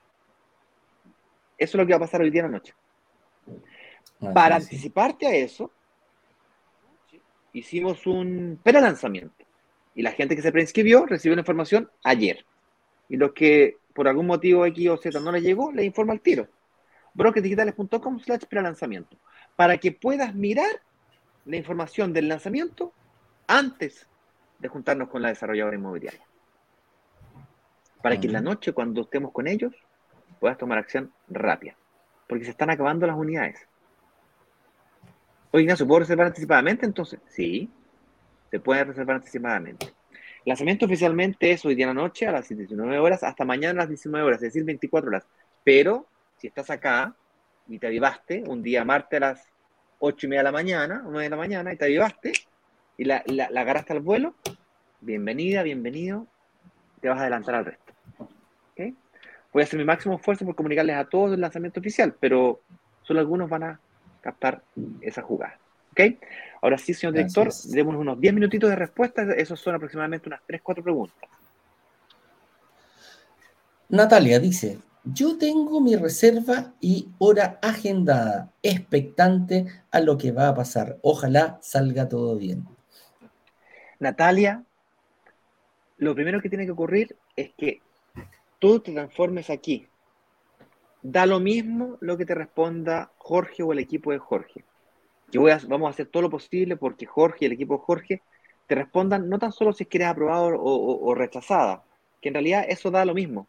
Eso es lo que va a pasar hoy día en la noche. Para anticiparte a eso, hicimos un pre-lanzamiento y la gente que se preinscribió recibió la información ayer. Y los que por algún motivo X o Z no le llegó, le informa al tiro. brokersdigitales.com slash pre-lanzamiento. Para que puedas mirar la información del lanzamiento antes de juntarnos con la desarrolladora inmobiliaria. Para que en la noche, cuando estemos con ellos, puedas tomar acción rápida. Porque se están acabando las unidades. Oye, Ignacio, ¿puedo reservar anticipadamente entonces? Sí, se puede reservar anticipadamente. El lanzamiento oficialmente es hoy día en la noche a las 19 horas hasta mañana a las 19 horas, es decir, 24 horas. Pero si estás acá y te avivaste un día martes a las 8 y media de la mañana, 9 de la mañana, y te avivaste y la, la, agarraste al vuelo, bienvenida, bienvenido, te vas a adelantar al resto. Voy a hacer mi máximo esfuerzo por comunicarles a todos el lanzamiento oficial, pero solo algunos van a captar esa jugada. ¿Ok? Ahora sí, señor director, demos unos 10 minutitos de respuesta. Esos son aproximadamente unas 3, 4 preguntas. Natalia dice, yo tengo mi reserva y hora agendada, expectante a lo que va a pasar. Ojalá salga todo bien. Natalia, lo primero que tiene que ocurrir es que tú te transformes aquí. Da lo mismo lo que te responda Jorge o el equipo de Jorge. Yo voy a, vamos a hacer todo lo posible porque Jorge y el equipo de Jorge te respondan no tan solo si es que aprobado o rechazada, que en realidad eso da lo mismo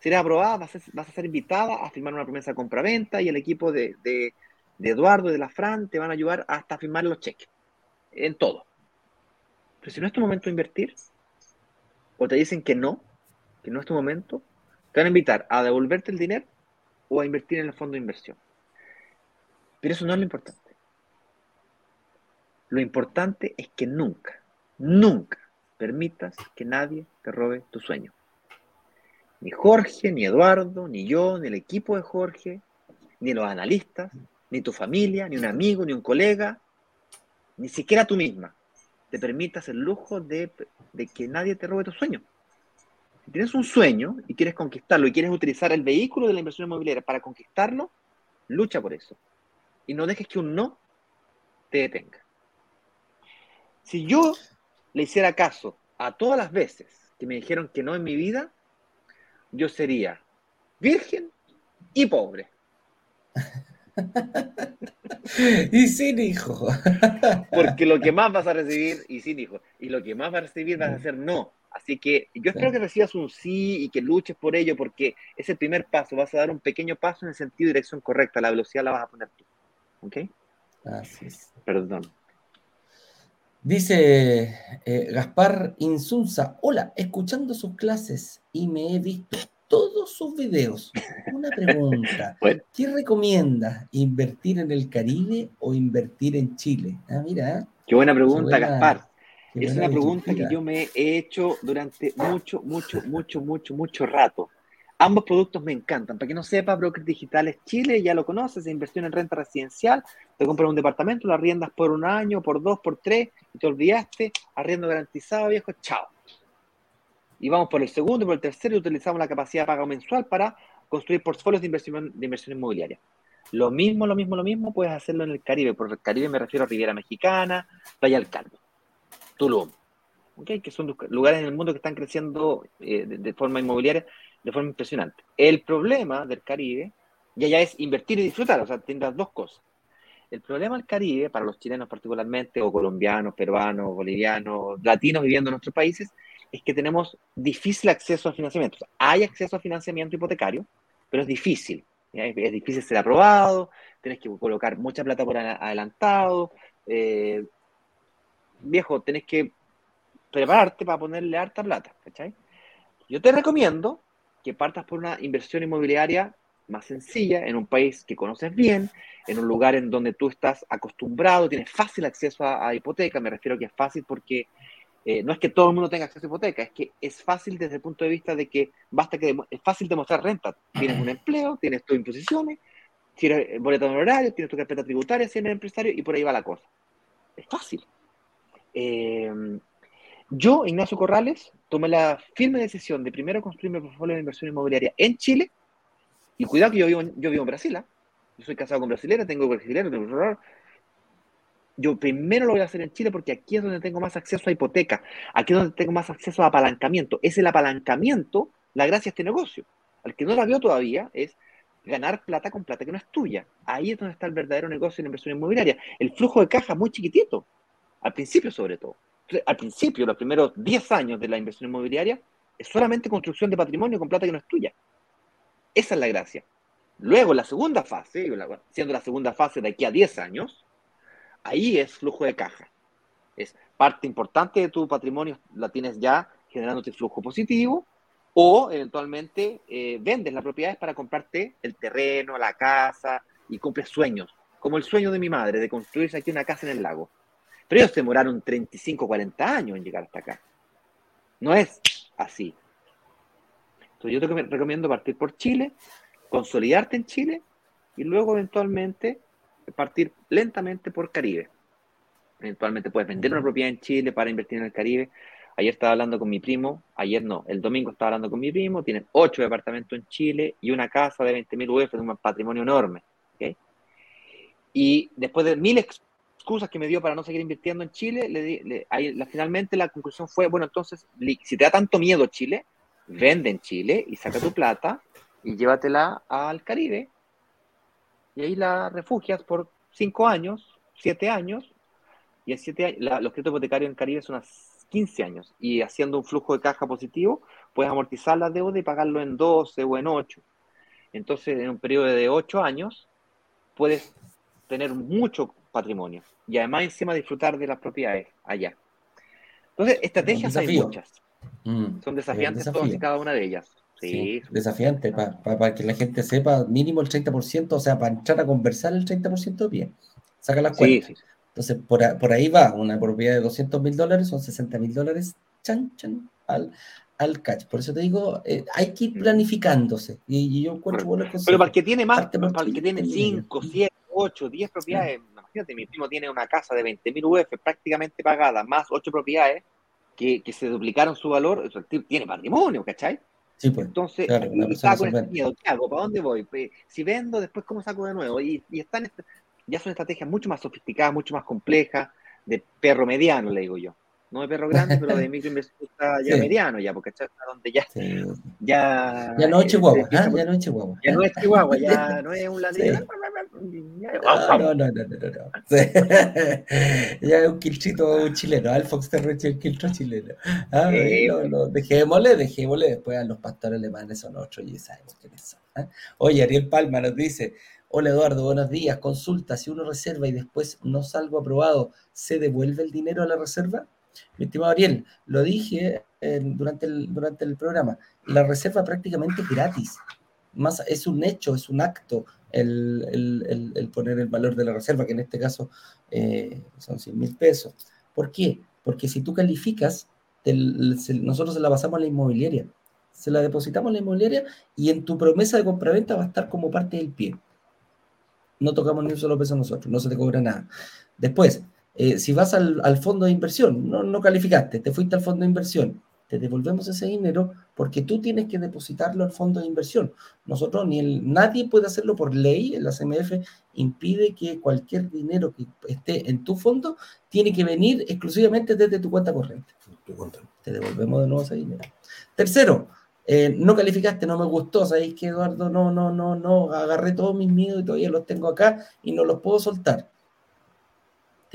si eres aprobada, vas a, ser invitada a firmar una promesa de compra-venta y el equipo de, Eduardo y de la Fran te van a ayudar hasta firmar los cheques. En todo. Pero si no es tu momento de invertir, o te dicen que no, que no es tu momento, te van a invitar a devolverte el dinero o a invertir en el fondo de inversión. Pero eso no es lo importante. Lo importante es que nunca, nunca permitas que nadie te robe tu sueño. Ni Jorge, ni Eduardo, ni yo, ni el equipo de Jorge, ni los analistas, ni tu familia, ni un amigo, ni un colega, ni siquiera tú misma, te permitas el lujo de, que nadie te robe tu sueño. Si tienes un sueño y quieres conquistarlo y quieres utilizar el vehículo de la inversión inmobiliaria para conquistarlo, lucha por eso. Y no dejes que un no te detenga. Si yo le hiciera caso a todas las veces que me dijeron que no en mi vida, yo sería virgen y pobre. y sin hijo. Porque lo que más vas a recibir, y sin hijo, y lo que más vas a recibir vas a hacer no. Así que yo espero que recibas un sí y que luches por ello, porque es el primer paso. Vas a dar un pequeño paso en el sentido y dirección correcta. La velocidad la vas a poner tú. ¿Ok? Así es. Perdón. Dice eh, Gaspar Insunza, hola, escuchando sus clases y me he visto todos sus videos. Una pregunta, ¿qué recomienda? ¿Invertir en el Caribe o invertir en Chile? Ah, mira. ¿eh? Qué buena pregunta, Gaspar. Es una pregunta que yo me he hecho durante mucho, mucho, mucho, mucho, mucho rato. Ambos productos me encantan. Para que no sepa, Brokers Digitales Chile, ya lo conoces, inversión en renta residencial. Te compras un departamento, lo arriendas por un año, por dos, por tres, y te olvidaste, arriendo garantizado, viejo, chao. Y vamos por el segundo por el tercero y utilizamos la capacidad de pago mensual para construir portfolios de inversión, de inmobiliaria. Lo mismo, lo mismo, lo mismo puedes hacerlo en el Caribe. Por el Caribe me refiero a Riviera Mexicana, Playa del Carmen, Tulum, que son lugares en el mundo que están creciendo eh, de, forma inmobiliaria de forma impresionante. El problema del Caribe ya, ya es invertir y disfrutar, o sea, tendrás dos cosas. El problema del Caribe, para los chilenos particularmente, o colombianos, peruanos, bolivianos, latinos viviendo en nuestros países, es que tenemos difícil acceso a financiamiento. hay acceso a financiamiento hipotecario, pero es difícil. Es difícil ser aprobado, tienes que colocar mucha plata por adelantado. Eh, viejo, tenés que prepararte para ponerle harta plata. Yo te recomiendo que partas por una inversión inmobiliaria más sencilla, en un país que conoces bien, en un lugar en donde tú estás acostumbrado, tienes fácil acceso a, hipoteca, me refiero que es fácil porque eh, no es que todo el mundo tenga acceso a hipoteca, es que es fácil desde el punto de vista de que basta que es fácil demostrar renta. Tienes un empleo, tienes tus imposiciones, tienes boleto de honorario, tienes tu carpeta tributaria si eres empresario y por ahí va la cosa. Es fácil. Eh, yo, Ignacio Corrales, tomé la firme decisión de primero construir mi portfolio de inversión inmobiliaria en Chile. Y cuidado que yo vivo, yo vivo en Brasil. ¿ah? Yo soy casado con brasilera, tengo brasileño, tengo... Yo primero lo voy a hacer en Chile porque aquí es donde tengo más acceso a hipoteca, aquí es donde tengo más acceso a apalancamiento. Es el apalancamiento la gracia de este negocio. Al que no la vio todavía es ganar plata con plata que no es tuya. Ahí es donde está el verdadero negocio de inversión inmobiliaria. El flujo de caja muy chiquitito, al principio sobre todo al principio, los primeros 10 años de la inversión inmobiliaria, es solamente construcción de patrimonio con plata que no es tuya. Esa es la gracia. Luego, la segunda fase, siendo la segunda fase de aquí a 10 años, ahí es flujo de caja. Es parte importante de tu patrimonio, la tienes ya generándote flujo positivo, o eventualmente eh, vendes las propiedades para comprarte el terreno, la casa y cumples sueños, como el sueño de mi madre de construirse aquí una casa en el lago. Pero ellos demoraron 35, 40 años en llegar hasta acá. No es así. Entonces yo te recomiendo partir por Chile, consolidarte en Chile y luego eventualmente partir lentamente por Caribe. eventualmente puedes vender una propiedad en Chile para invertir en el Caribe. Ayer estaba hablando con mi primo, ayer no, el domingo estaba hablando con mi primo, tiene ocho departamentos en Chile y una casa de 20.000 UF, un patrimonio enorme. Y después de mil excusas que me dio para no seguir invirtiendo en Chile, le, finalmente la conclusión fue, bueno, entonces, si te da tanto miedo Chile, vende en Chile y saca tu plata y llévatela al Caribe. Y ahí la refugias por cinco años, siete años, y en siete años, los créditos hipotecarios en Caribe son unas 15 años y haciendo un flujo de caja positivo, puedes amortizar la deuda y pagarlo en 12 o en 8. Entonces, en un periodo de 8 años, puedes tener mucho patrimonio y además encima disfrutar de las propiedades allá. Entonces, estrategias hay muchas. Mm, Son desafiantes todas y cada una de ellas. Sí, desafiante, para que la gente sepa mínimo el 30%, o sea, para entrar a conversar el 30% bien. Saca la cuenta. Entonces, por, ahí va, una propiedad de 200 mil dólares son 60 mil dólares, chan, chan, al, al catch. Por eso te digo, eh, hay que ir mm. planificándose. Y, yo encuentro bueno, Pero para el que tiene más, para el que tiene 5, 7, 8, 10 propiedades, imagínate, mi primo tiene una casa de 20 mil UF prácticamente pagada, más 8 propiedades que, que se duplicaron su valor, tiene patrimonio, ¿cachai? Sí, pues, Entonces, claro, con este miedo, ¿qué hago? ¿Para dónde voy? Si vendo, después cómo saco de nuevo. Y, y están ya son estrategias mucho más sofisticadas, mucho más complejas, de perro mediano, le digo yo. No de perro grande, pero de microinversionista ya mediano, ya, porque está donde ya, ya. Ya no es chihuahua, ¿ah? ya no es chihuahua. Ya no es chihuahua, ya no es un ladrillo. No, no, no, no, no. ya es un quilchito chileno, al Fox Terroche el quilcho chileno. Ah, no, no, dejémosle, dejémosle después a los pastores alemanes son otros y sabemos quiénes son. ¿eh? Oye, Ariel Palma nos dice, Hola Eduardo, buenos días. Consulta, si uno reserva y después no salgo aprobado, ¿se devuelve el dinero a la reserva? Mi estimado Ariel, lo dije eh, durante, el, durante el programa, la reserva prácticamente gratis. Más, es un hecho, es un acto el, poner el valor de la reserva, que en este caso eh, son 100 mil pesos. ¿Por qué? Porque si tú calificas, nosotros se la pasamos a la inmobiliaria, se la depositamos a la inmobiliaria y en tu promesa de compraventa va a estar como parte del pie no tocamos ni un solo peso nosotros, no se te cobra nada. Después, eh, si vas al, fondo de inversión, no, no calificaste, te fuiste al fondo de inversión, te devolvemos ese dinero porque tú tienes que depositarlo al fondo de inversión. Nosotros, ni el, nadie puede hacerlo por ley, la CMF impide que cualquier dinero que esté en tu fondo tiene que venir exclusivamente desde tu cuenta corriente. Te devolvemos de nuevo ese dinero. Tercero, eh, no calificaste, no me gustó, sabéis que Eduardo, no, no, no, no, agarré todos mis miedos y todavía los tengo acá y no los puedo soltar.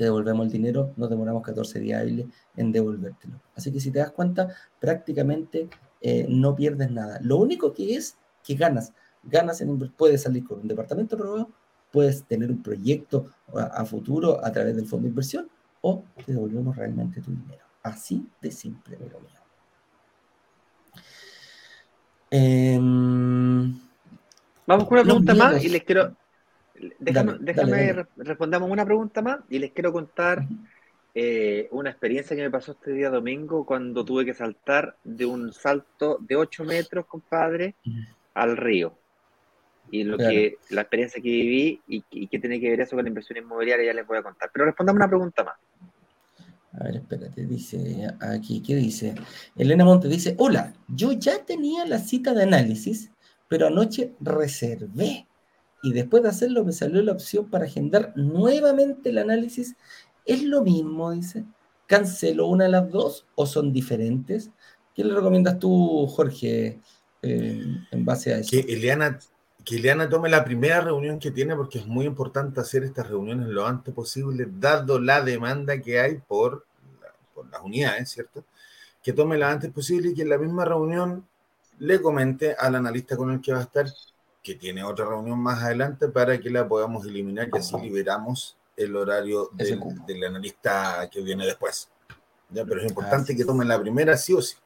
Te devolvemos el dinero, nos demoramos 14 días hábiles en devolvértelo. Así que si te das cuenta, prácticamente eh, no pierdes nada. Lo único que es que ganas, ganas en puedes salir con un departamento probado, puedes tener un proyecto a, futuro a través del fondo de inversión o te devolvemos realmente tu dinero. Así de simple, amigo mío. Em, Vamos con una pregunta más y les quiero. Déjame, déjame respondamos una pregunta más y les quiero contar eh, una experiencia que me pasó este día domingo cuando tuve que saltar de un salto de 8 metros, compadre, al río. Y lo que la experiencia que viví y, y que tiene que ver eso con la inversión inmobiliaria ya les voy a contar. Pero respondamos una pregunta más. A ver, espérate, dice aquí, ¿qué dice? Elena Monte dice, hola, yo ya tenía la cita de análisis, pero anoche reservé y después de hacerlo me salió la opción para agendar nuevamente el análisis. ¿Es lo mismo, dice? ¿Cancelo una de las dos o son diferentes? ¿Qué le recomiendas tú, Jorge, eh, en base a eso? Que Eliana, Eliana tome la primera reunión que tiene porque es muy importante hacer estas reuniones lo antes posible, dado la demanda que hay por, por las unidades, ¿cierto? Que tome la antes posible y que en la misma reunión le comente al analista con el que va a estar que tiene otra reunión más adelante para que la podamos eliminar y así liberamos el horario del, del analista que viene después. ¿Ya? Pero es importante que tomen la primera sí o sí.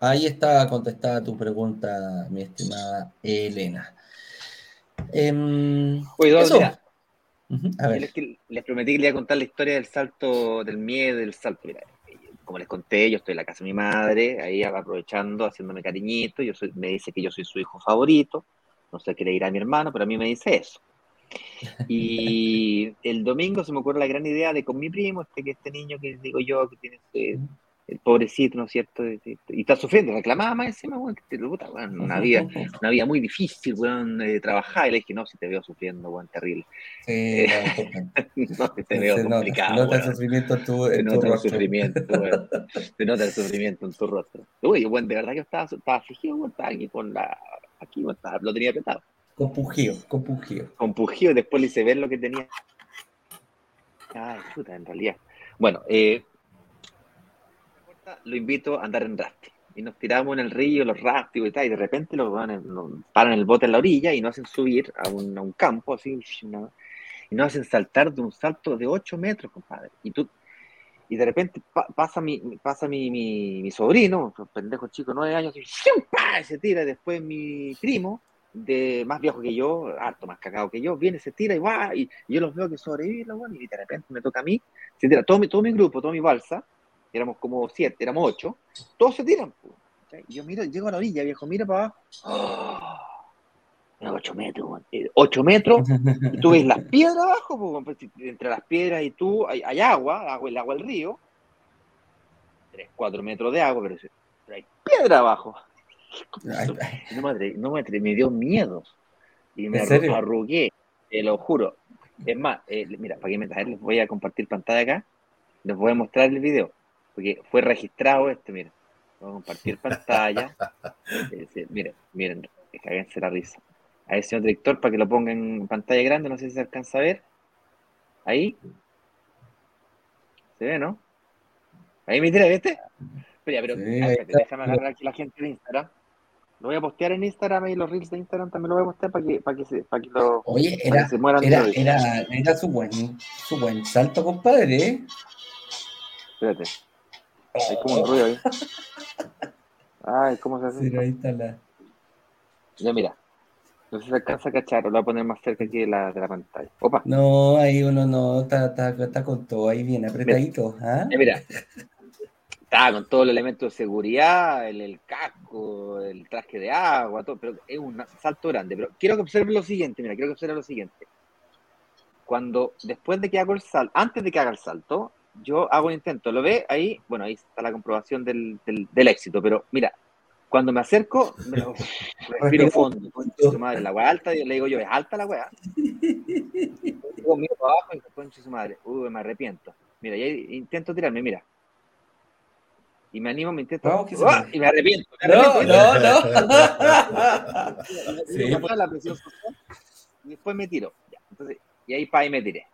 Ahí está contestada tu pregunta, mi estimada Elena. Eh, Oye, a ver. Les, prometí que les iba a contar la historia del salto, del miedo, del salto. Como les conté, yo estoy en la casa de mi madre, ahí aprovechando, haciéndome cariñito. Yo soy, me dice que yo soy su hijo favorito. No sé qué le dirá a mi hermano, pero a mí me dice eso. Y el domingo se me ocurre la gran idea de con mi primo, este que este niño que digo yo, que tiene este, el pobrecito, ¿no es cierto? Y está sufriendo, reclamaba más encima, weón, que te puta, weón, una vida, una vida muy difícil, weón, de trabajar. Y le dije, no, si te veo sufriendo, weón, terrible. Sí, no, te veo complicado. Se nota el sufrimiento en tu, en tu rostro. Sufrimiento, weón. Se nota el sufrimiento en tu rostro. Uy, weón, de verdad que estaba, estaba afligido, weón, estaba aquí con la, aquí, weón, estaba, lo tenía apretado. Compugido, compugido. Compugido, después le hice ver lo que tenía. Ay, puta, en realidad. Bueno, eh, lo invito a andar en rafting. Y nos tiramos en el río, los rafting y tal, y de repente los van paran el bote en la orilla y nos hacen subir a un, a un campo así, y nos hacen saltar de un salto de 8 metros, compadre. Y tú, y de repente pasa mi, pasa mi, mi, sobrino, un pendejo chico, 9 años, y, se tira, y después mi primo, de más viejo que yo, harto más cagado que yo, viene, se tira y va, y, yo los veo que sobreviven, y de repente me toca a mí, se tira todo mi, todo mi grupo, toda mi balsa, éramos como siete, éramos ocho, todos se tiran. Y yo miro, llego a la orilla, viejo, mira para abajo. ¡Oh! ocho metros, eh, ocho metros, y tú ves las piedras abajo, pues, entre las piedras y tú hay, agua, agua, el agua del río, tres, cuatro metros de agua, pero, hay piedra abajo. No, madre, no me, me dio miedo. Y me arrugué, te lo juro. Es más, eh, mira, para que me les voy a compartir pantalla acá. Les voy a mostrar el video porque fue registrado esto, miren. Voy a compartir pantalla. miren, miren, cáguense la risa. A ese señor director para que lo ponga en pantalla grande, no sé si se alcanza a ver. Ahí. ¿Se ve, no? Ahí me tira, ¿viste? Pero, pero déjame agarrar aquí la gente de Instagram. Lo voy a postear en Instagram y los reels de Instagram también lo voy a postear para que, para que, se, para que, lo, Oye, era, se mueran era, era, era, su, buen, su buen salto, compadre. ¿eh? Espérate. Hay como un ruido ahí. Ay, ¿cómo se hace? Sí, ahí está la. Ya, mira. No sé si se alcanza a cachar, lo voy a poner más cerca aquí de la, de la pantalla. Opa. No, ahí uno no, está, está, está con todo ahí bien apretadito. Mira, ¿ah? mira. Está con todos los elementos de seguridad, el, el, casco, el traje de agua, todo, pero es un salto grande. Pero quiero que observe lo siguiente, mira, quiero que observe lo siguiente. Cuando, después de que hago el salto, antes de que haga el salto, yo hago un intento, ¿lo ve ahí? Bueno, ahí está la comprobación del, del, éxito, pero mira, cuando me acerco, me respiro fondo, su madre, la weá alta, y le digo yo, ¿es alta la weá? Digo, miro para abajo y concha su madre, uy, me arrepiento. Mira, y intento tirarme, mira. Y me animo, me intento. ¡Oh! y me arrepiento. no, no, no. y después me tiro. entonces, y ahí pa, y me tiré.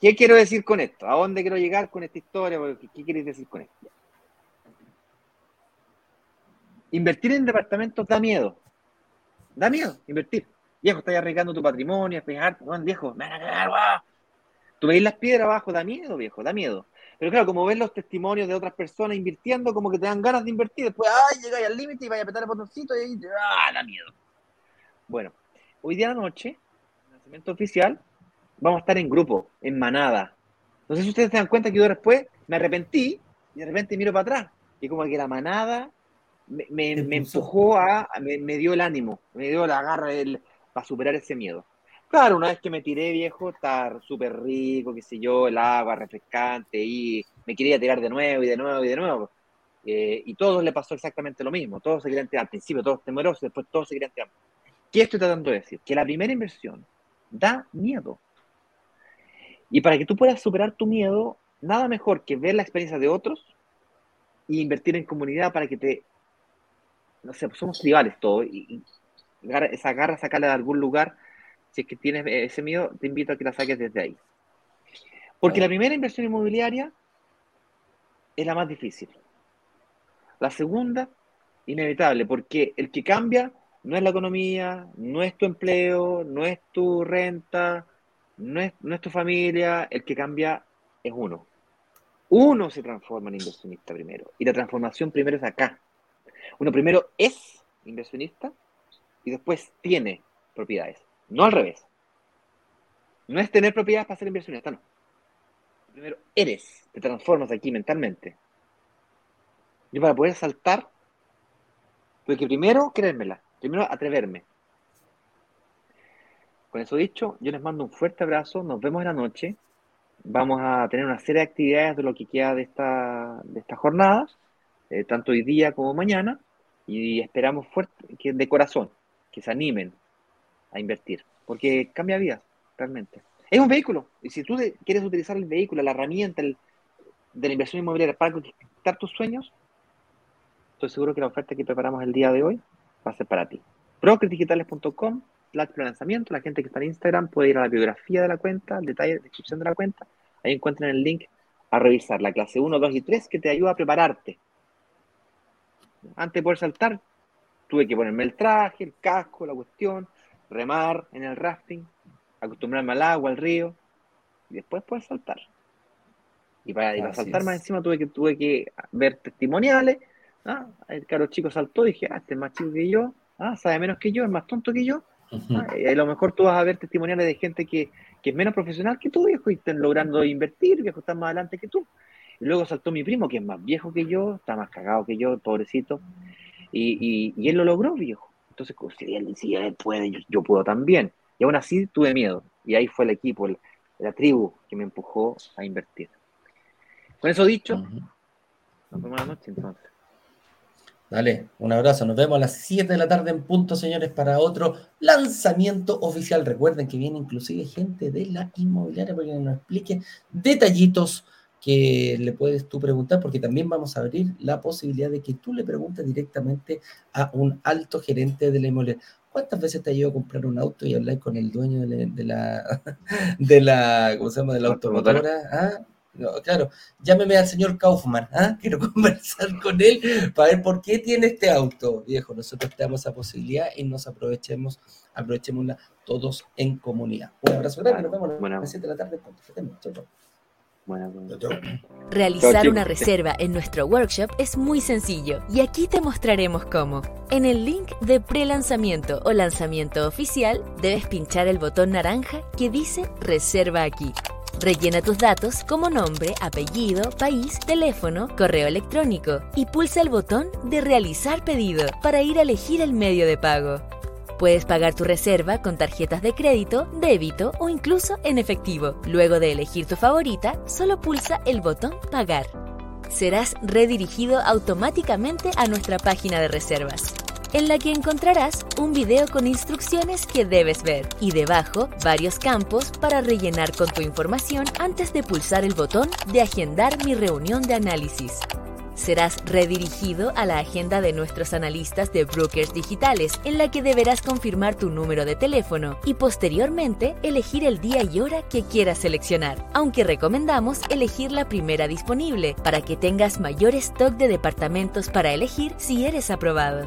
¿Qué quiero decir con esto? ¿A dónde quiero llegar con esta historia? ¿Qué, quieres decir con esto? Invertir en departamentos da miedo. Da miedo invertir. Viejo, estás arriesgando tu patrimonio, fijarte, viejo, me van a cagar, Tú veis las piedras abajo, da miedo, viejo, da miedo. Pero claro, como ves los testimonios de otras personas invirtiendo, como que te dan ganas de invertir, después, ay, llegáis al límite y vais a apretar el botoncito y ahí, ah, da miedo. Bueno, hoy día de la noche, lanzamiento oficial, vamos a estar en grupo, en manada. No sé si ustedes se dan cuenta que yo después me arrepentí y de repente miro para atrás. Y como que la manada me, me, empujó a, me, dio el ánimo, me dio la garra para superar ese miedo. Claro, una vez que me tiré, viejo, estar súper rico, qué sé yo, el agua refrescante, y me quería tirar de nuevo y de nuevo y de nuevo. Eh, y todos le pasó exactamente lo mismo. Todos se querían tirar al principio, todos temerosos, después todos se querían tirar. ¿Qué estoy tratando de decir? Que la primera inversión da miedo. Y para que tú puedas superar tu miedo, nada mejor que ver la experiencia de otros e invertir en comunidad para que te, no sé, pues somos tribales todos, y, esa garra sacarla de algún lugar, si es que tienes ese miedo, te invito a que la saques desde ahí. Porque la primera inversión inmobiliaria es la más difícil. La segunda, inevitable, porque el que cambia no es la economía, no es tu empleo, no es tu renta, no es, tu familia, el que cambia es uno. Uno se transforma en inversionista primero. Y la transformación primero es acá. Uno primero es inversionista y después tiene propiedades. No al revés. No es tener propiedades para ser inversionista, no. Primero eres, te transformas aquí mentalmente. Y para poder saltar, tuve que primero creérmela, primero atreverme. Con eso dicho, yo les mando un fuerte abrazo, nos vemos en la noche. Vamos a tener una serie de actividades de lo que queda de esta, de esta jornada, eh, tanto hoy día como mañana, y esperamos fuerte, que de corazón, que se animen a invertir, porque cambia vida, realmente. Es un vehículo, y si tú quieres utilizar el vehículo, la herramienta de la inversión inmobiliaria para conquistar tus sueños, estoy seguro que la oferta que preparamos el día de hoy va a ser para ti. Lanzamiento, la gente que está en Instagram puede ir a la biografía de la cuenta, al detalle, de descripción de la cuenta, ahí encuentran el link a revisar la clase 1, 2 y 3 que te ayuda a prepararte. Antes de poder saltar, tuve que ponerme el traje, el casco, la cuestión, remar en el rafting, acostumbrarme al agua, al río, y después poder saltar. Y para, saltar más encima tuve que, tuve que ver testimoniales. ¿ah? El caro chico saltó y dije, ah, este es más chico que yo, ah, sabe menos que yo, es más tonto que yo. A lo mejor tú vas a ver testimoniales de gente que, es menos profesional que tú, viejo, y están logrando invertir, viejo, están más adelante que tú. Y luego saltó mi primo, que es más viejo que yo, está más cagado que yo, pobrecito. Y, y, él lo logró, viejo. Entonces, si él decía, él puede, yo, puedo también. Y aún así tuve miedo. Y ahí fue el equipo, la tribu que me empujó a invertir. Con eso dicho, nos vemos la noche entonces. Dale, un abrazo. Nos vemos a las 7 de la tarde en punto, señores, para otro lanzamiento oficial. Recuerden que viene inclusive gente de la inmobiliaria para que nos explique detallitos que le puedes tú preguntar, porque también vamos a abrir la posibilidad de que tú le preguntes directamente a un alto gerente de la inmobiliaria. ¿Cuántas veces te ha ido a comprar un auto y hablar con el dueño de la, de la, de la ¿cómo se llama? De la automotora? ¿Ah? Claro, llámeme al señor Kaufman, ¿ah? quiero conversar con él para ver por qué tiene este auto, viejo. Nosotros tenemos esa posibilidad y nos aprovechemos, aprovechémosla todos en comunidad. Un abrazo grande, nos vemos a las 7 de la tarde. Realizar una reserva en nuestro workshop es muy sencillo y aquí te mostraremos cómo. En el link de pre-lanzamiento o lanzamiento oficial debes pinchar el botón naranja que dice Reserva aquí. Rellena tus datos como nombre, apellido, país, teléfono, correo electrónico y pulsa el botón de Realizar pedido para ir a elegir el medio de pago. Puedes pagar tu reserva con tarjetas de crédito, débito o incluso en efectivo. Luego de elegir tu favorita, solo pulsa el botón Pagar. Serás redirigido automáticamente a nuestra página de reservas en la que encontrarás un video con instrucciones que debes ver y debajo varios campos para rellenar con tu información antes de pulsar el botón de agendar mi reunión de análisis. Serás redirigido a la agenda de nuestros analistas de brokers digitales, en la que deberás confirmar tu número de teléfono y posteriormente elegir el día y hora que quieras seleccionar, aunque recomendamos elegir la primera disponible para que tengas mayor stock de departamentos para elegir si eres aprobado.